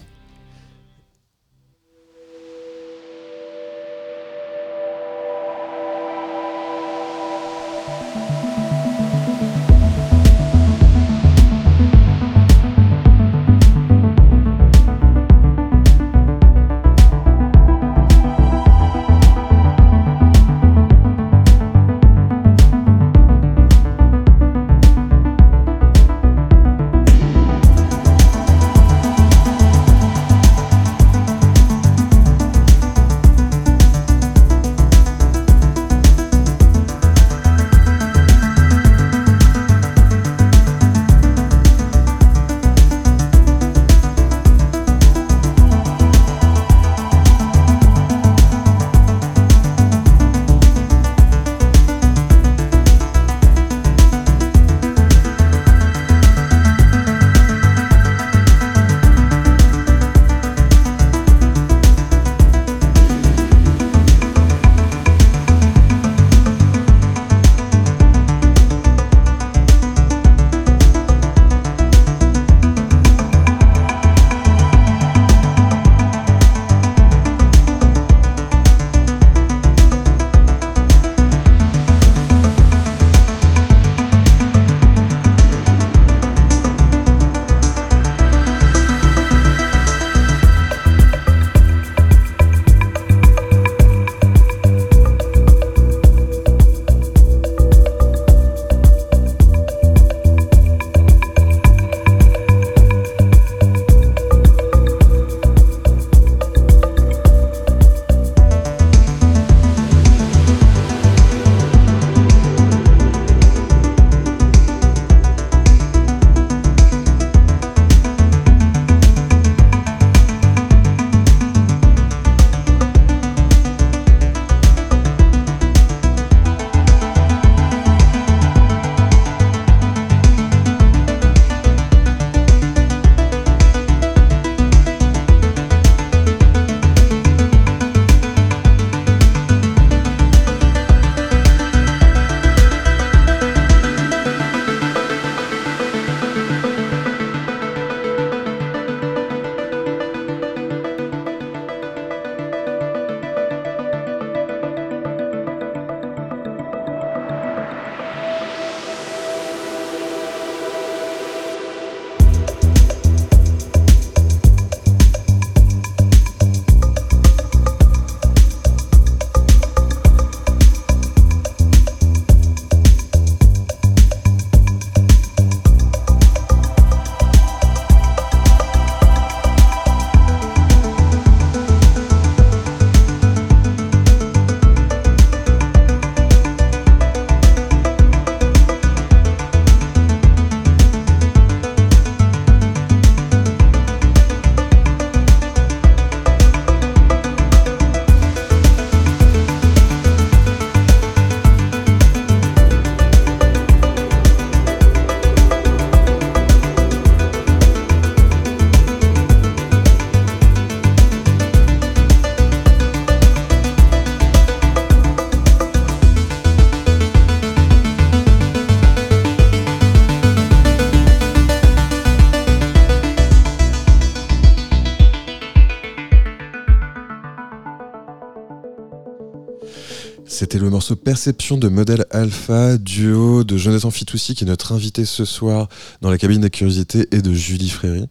morceau Perception de Modèle Alpha, duo de Jonathan Fitoussi, qui est notre invité ce soir dans la cabine des curiosités, et de Julie Fréry.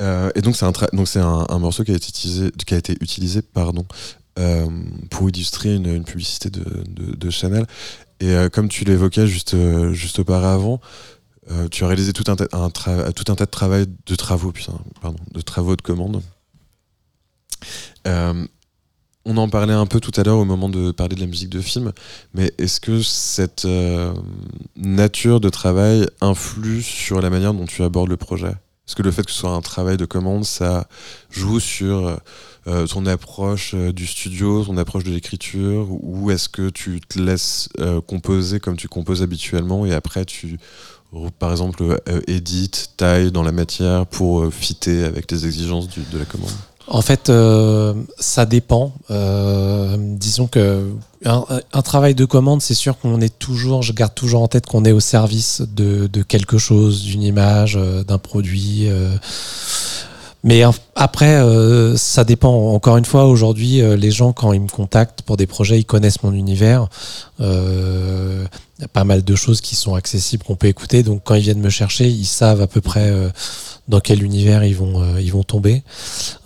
Euh, et donc c'est un, un, morceau qui a été utilisé, qui a été utilisé pardon, euh, pour illustrer une, publicité de, de- Chanel. Et euh, comme tu l'évoquais juste, juste auparavant, tu as réalisé tout un, tout un tas de travail, de travaux, putain, pardon, de travaux de commande. On en parlait un peu tout à l'heure au moment de parler de la musique de film, mais est-ce que cette euh, nature de travail influe sur la manière dont tu abordes le projet? Est-ce que le fait que ce soit un travail de commande, ça joue sur euh, ton approche euh, du studio, ton approche de l'écriture, ou est-ce que tu te laisses euh, composer comme tu composes habituellement et après tu, par exemple, euh, édites, tailles dans la matière pour euh, fitter avec les exigences de la commande? En fait, euh, ça dépend. Euh, disons que un, un travail de commande, c'est sûr qu'on est toujours, je garde toujours en tête qu'on est au service de, de quelque chose, d'une image, euh, d'un produit. euh. Mais après, euh, ça dépend. Encore une fois, aujourd'hui, euh, les gens, quand ils me contactent pour des projets, ils connaissent mon univers. Euh, Il y a pas mal de choses qui sont accessibles, qu'on peut écouter. Donc, quand ils viennent me chercher, ils savent à peu près euh, dans quel univers ils vont, euh, ils vont tomber.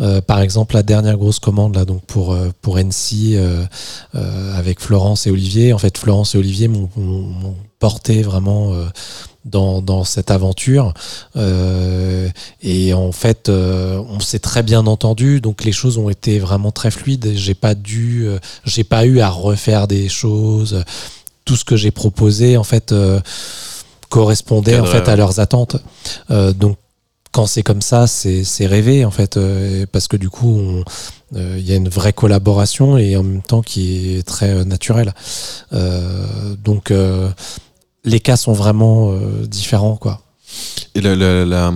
Euh, par exemple, la dernière grosse commande là, donc pour euh, pour NC euh, euh, avec Florence et Olivier. En fait, Florence et Olivier m'ont porté vraiment dans dans cette aventure. Euh, et en fait, euh, on s'est très bien entendu, donc les choses ont été vraiment très fluides. J'ai pas dû, euh, j'ai pas eu à refaire des choses. Tout ce que j'ai proposé, en fait, euh, correspondait en fait à leurs attentes. Euh, donc quand c'est comme ça, c'est c'est rêvé en fait, euh, parce que du coup, euh, il y a une vraie collaboration et en même temps qui est très euh, naturelle. Euh, donc euh, les cas sont vraiment euh, différents quoi. Et la, la, la,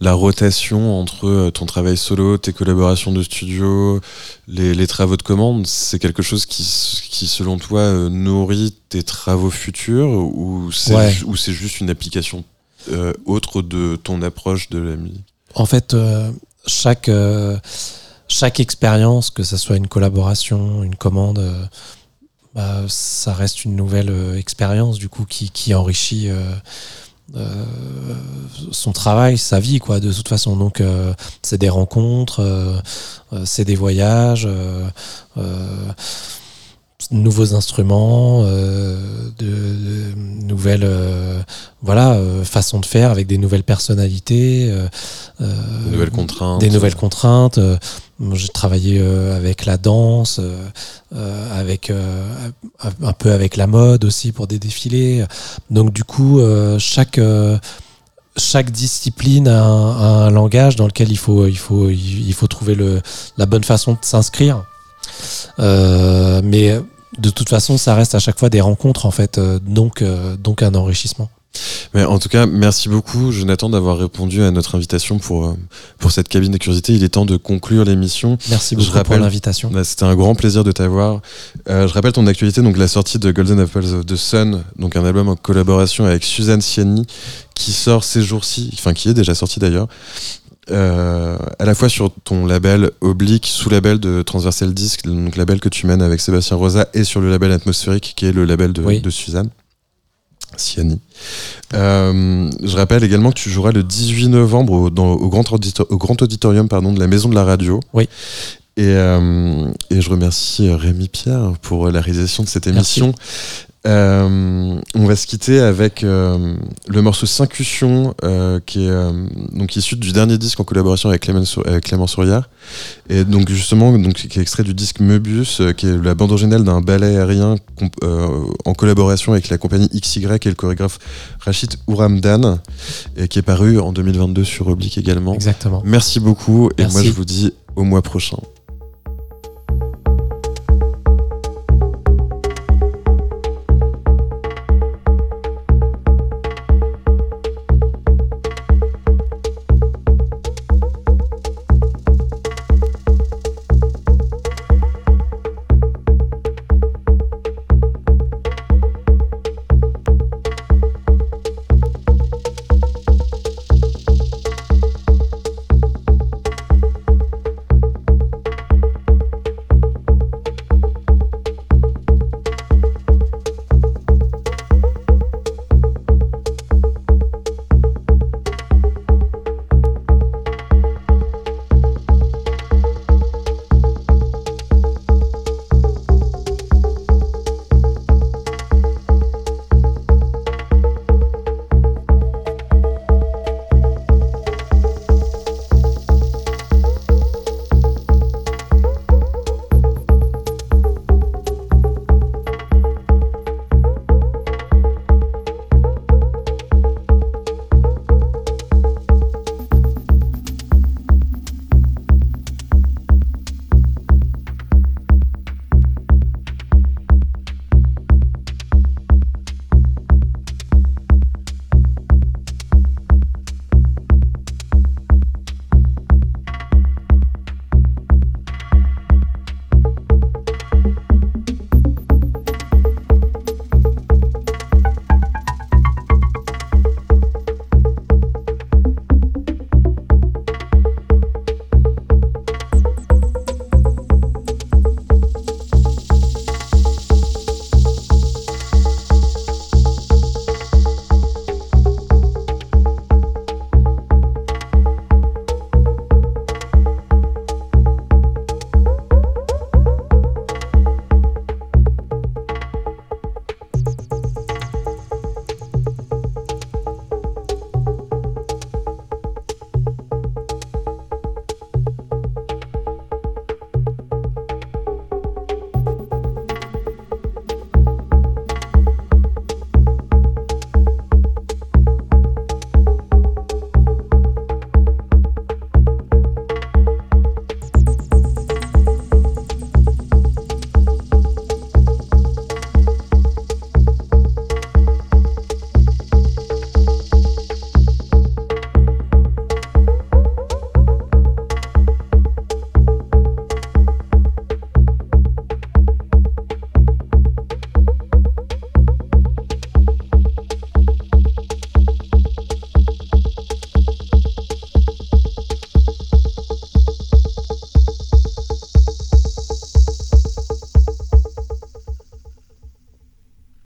la rotation entre euh, ton travail solo, tes collaborations de studio, les, les travaux de commande, c'est quelque chose qui, qui selon toi, euh, nourrit tes travaux futurs ou c'est Ouais. juste une application euh, autre de ton approche de la musique? En fait, euh, chaque euh, chaque expérience, que ce soit une collaboration, une commande, bah, ça reste une nouvelle expérience du coup qui, qui enrichit son travail, sa vie quoi. De toute façon, donc euh, c'est des rencontres, euh, euh, c'est des voyages. Nouveaux instruments, euh, de, de nouvelles euh, voilà euh, façons de faire avec des nouvelles personnalités, Des nouvelles contraintes des nouvelles contraintes. J'ai travaillé avec la danse, avec un peu avec la mode aussi pour des défilés. Donc du coup, chaque chaque discipline a un, a un langage dans lequel il faut il faut il faut trouver le la bonne façon de s'inscrire. Euh, mais de toute façon, ça reste à chaque fois des rencontres en fait, euh, donc euh, donc un enrichissement. Mais en tout cas, merci beaucoup, Jonathan, d'avoir répondu à notre invitation pour, euh, pour cette cabine de curiosité. Il est temps de conclure l'émission. Merci Je beaucoup pour rappelle- l'invitation. Bah, C'était un grand plaisir de t'avoir. Euh, je rappelle ton actualité, donc la sortie de Golden Apples of the Sun, donc un album en collaboration avec Suzanne Ciani, qui sort ces jours-ci, enfin qui est déjà sorti d'ailleurs, euh, à la fois sur ton label Oblique, sous-label de Transversal Disc, donc label que tu mènes avec Sébastien Rosa, et sur le label Atmosphérique, qui est le label de, Oui. de Suzanne. Ciani. Euh, je rappelle également que tu joueras le 18 novembre au, dans- au, grand, audito- au grand auditorium pardon, de la Maison de la Radio. Oui. Et, euh, et je remercie Rémi Pierre pour la réalisation de cette émission. Euh, on va se quitter avec euh, le morceau Syncution, euh, qui est euh, donc issu du dernier disque en collaboration avec Clément, avec Clément Sourière. Et donc justement, donc, qui est extrait du disque Möbius, qui est la bande originale d'un ballet aérien en collaboration avec la compagnie XY et le chorégraphe Rachid Ouramdan, et qui est paru en 2022 sur Oblique également. Exactement. Merci beaucoup, et moi je vous dis au mois prochain.